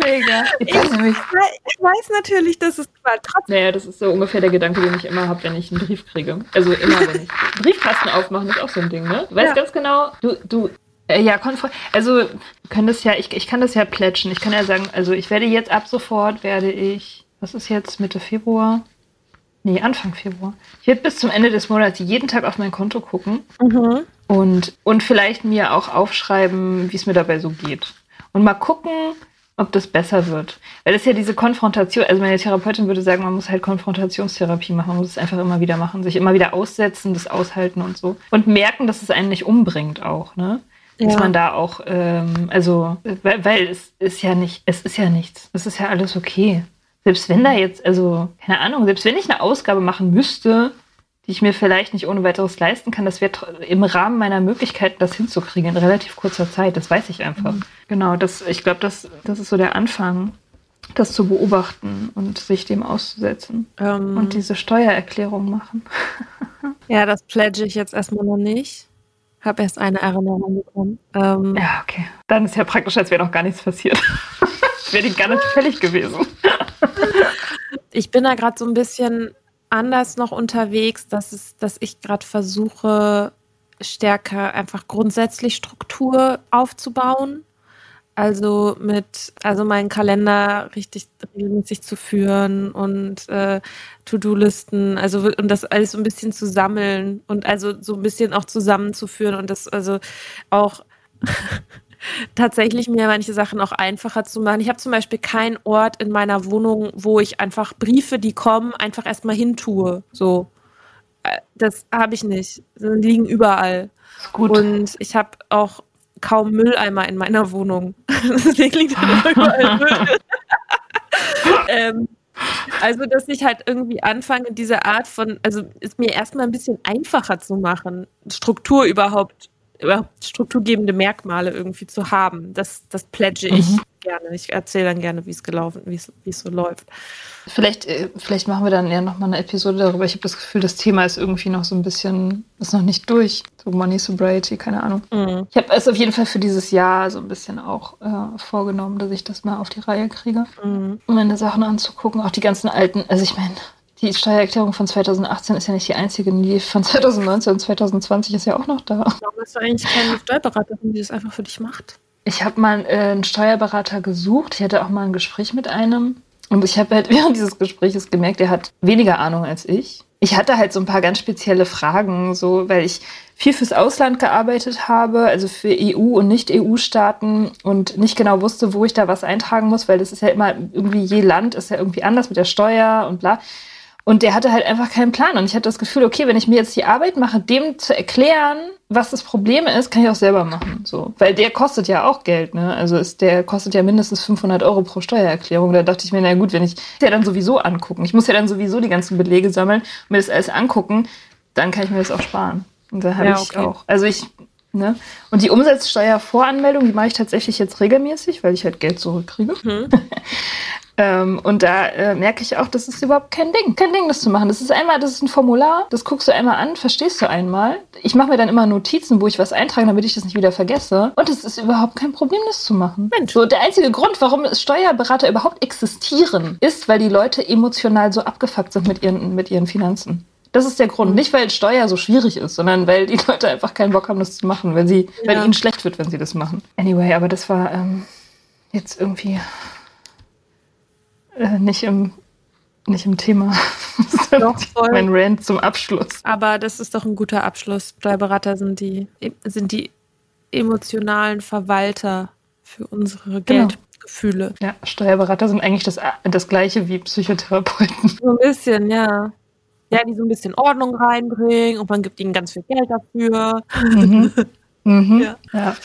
Mega. Ich, ich, weiß natürlich, dass es war trotzdem. Naja, das ist so ungefähr der Gedanke, den ich immer habe, wenn ich einen Brief kriege. Also immer, wenn ich [LAUGHS] Briefkasten aufmachen, ist auch so ein Ding, ne? Du weißt ja. ganz genau, du, du, äh, ja, also können das ja, ich, ich kann das ja plätschen. Ich kann ja sagen, also ich werde jetzt ab sofort werde ich was ist jetzt Mitte Februar? Nee, Anfang Februar. Ich werde bis zum Ende des Monats jeden Tag auf mein Konto gucken mhm. und, und vielleicht mir auch aufschreiben, wie es mir dabei so geht. Und mal gucken, ob das besser wird. Weil das ist ja diese Konfrontation, also meine Therapeutin würde sagen, man muss halt Konfrontationstherapie machen, man muss es einfach immer wieder machen, sich immer wieder aussetzen, das aushalten und so. Und merken, dass es einen nicht umbringt auch, ne? Ja. Dass man da auch, ähm, also, weil, weil es ist ja nicht, es ist ja nichts. Es ist ja alles okay. Selbst wenn da jetzt, also, keine Ahnung, selbst wenn ich eine Ausgabe machen müsste, die ich mir vielleicht nicht ohne weiteres leisten kann, das wäre im Rahmen meiner Möglichkeiten, das hinzukriegen in relativ kurzer Zeit. Das weiß ich einfach. Mhm. Genau, das, ich glaube, das, das ist so der Anfang, das zu beobachten und sich dem auszusetzen. Ähm, und diese Steuererklärung machen. [LAUGHS] ja, das pledge ich jetzt erstmal noch nicht. Habe erst eine Erinnerung bekommen. Ähm, ja, okay. Dann ist ja praktisch, als wäre noch gar nichts passiert. [LAUGHS] wäre die gar nicht fällig gewesen. Ich bin da gerade so ein bisschen anders noch unterwegs, dass, es, dass ich gerade versuche, stärker einfach grundsätzlich Struktur aufzubauen. Also mit, also meinen Kalender richtig regelmäßig zu führen und äh, To-Do-Listen, also und das alles so ein bisschen zu sammeln und also so ein bisschen auch zusammenzuführen und das also auch tatsächlich mir manche Sachen auch einfacher zu machen. Ich habe zum Beispiel keinen Ort in meiner Wohnung, wo ich einfach Briefe, die kommen, einfach erstmal hintue. So. Äh, das habe ich nicht. Die liegen überall. Gut. Und ich habe auch kaum Mülleimer in meiner Wohnung. Deswegen liegt da überall Müll. [LAUGHS] ähm, also, dass ich halt irgendwie anfange, diese Art von, also es mir erstmal ein bisschen einfacher zu machen, Struktur überhaupt überhaupt strukturgebende Merkmale irgendwie zu haben. Das, das pledge ich mhm. gerne. Ich erzähle dann gerne, wie es gelaufen, wie es, wie es so läuft. Vielleicht, äh, vielleicht machen wir dann ja nochmal eine Episode darüber. Ich habe das Gefühl, das Thema ist irgendwie noch so ein bisschen, ist noch nicht durch. So Money Sobriety, keine Ahnung. Mhm. Ich habe es auf jeden Fall für dieses Jahr so ein bisschen auch äh, vorgenommen, dass ich das mal auf die Reihe kriege, Mhm. um meine Sachen anzugucken. Auch die ganzen alten, also ich meine, die Steuererklärung von 2018 ist ja nicht die einzige. Die von 2019 und 2020 ist ja auch noch da. Warum hast du eigentlich keine Steuerberaterin, die das einfach für dich macht? Ich habe mal äh, einen Steuerberater gesucht. Ich hatte auch mal ein Gespräch mit einem. Und ich habe halt [LAUGHS] während dieses Gesprächs gemerkt, er hat weniger Ahnung als ich. Ich hatte halt so ein paar ganz spezielle Fragen, so weil ich viel fürs Ausland gearbeitet habe, also für EU- und Nicht-EU-Staaten und nicht genau wusste, wo ich da was eintragen muss, weil das ist ja immer irgendwie je Land ist ja irgendwie anders mit der Steuer und bla. Und der hatte halt einfach keinen Plan. Und ich hatte das Gefühl, okay, wenn ich mir jetzt die Arbeit mache, dem zu erklären, was das Problem ist, kann ich auch selber machen. So. Weil der kostet ja auch Geld, ne? Also ist, der kostet ja mindestens 500 Euro pro Steuererklärung. Da dachte ich mir, na gut, wenn ich das ja dann sowieso angucken. Ich muss ja dann sowieso die ganzen Belege sammeln und mir das alles angucken, dann kann ich mir das auch sparen. Und da habe Ja, ich okay. auch. Also ich, ne? Und die Umsatzsteuervoranmeldung, die mache ich tatsächlich jetzt regelmäßig, weil ich halt Geld zurückkriege. Mhm. [LAUGHS] Ähm, und da äh, merke ich auch, das ist überhaupt kein Ding. Kein Ding, das zu machen. Das ist einmal, das ist ein Formular, das guckst du einmal an, verstehst du einmal. Ich mache mir dann immer Notizen, wo ich was eintrage, damit ich das nicht wieder vergesse. Und es ist überhaupt kein Problem, das zu machen. Mensch. So, der einzige Grund, warum Steuerberater überhaupt existieren, ist, weil die Leute emotional so abgefuckt sind mit ihren, mit ihren Finanzen. Das ist der Grund. Nicht, weil Steuer so schwierig ist, sondern weil die [LAUGHS] Leute einfach keinen Bock haben, das zu machen, weil, sie, weil Ja. ihnen schlecht wird, wenn sie das machen. Anyway, aber das war ähm, jetzt irgendwie äh, nicht, im, nicht im Thema. [LAUGHS] Doch, voll. mein Rant zum Abschluss. Aber das ist doch ein guter Abschluss. Steuerberater sind die, sind die emotionalen Verwalter für unsere Genau. Geldgefühle. Ja, Steuerberater sind eigentlich das, das gleiche wie Psychotherapeuten. So ein bisschen, ja. Ja, die so ein bisschen Ordnung reinbringen und man gibt ihnen ganz viel Geld dafür. Mhm. Mhm. [LAUGHS] Ja. ja.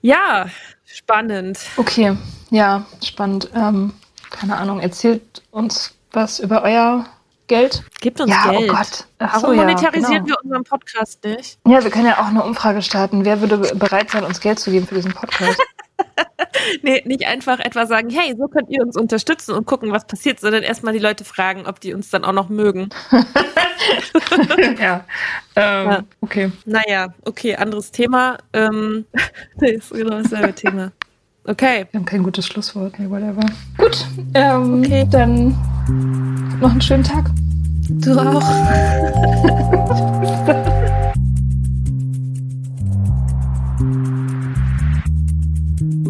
Ja, spannend. Okay, ja, spannend. Ähm, keine Ahnung, erzählt uns was über euer Geld? Gebt uns ja, Geld. oh Gott. Ach Warum so, ja, monetarisieren genau. wir unseren Podcast nicht? Ja, wir können ja auch eine Umfrage starten. Wer würde be- bereit sein, uns Geld zu geben für diesen Podcast? [LAUGHS] [LAUGHS] Nee, nicht einfach etwa sagen, hey, so könnt ihr uns unterstützen und gucken, was passiert, sondern erstmal die Leute fragen, ob die uns dann auch noch mögen. [LAUGHS] ja. Ähm, Ja. Okay. Naja, okay, anderes Thema. Ähm, [LAUGHS] nee, ist genau dasselbe Thema. Okay. Wir haben kein gutes Schlusswort. Nee, whatever. Gut, ähm, Okay. dann noch einen schönen Tag. Du auch.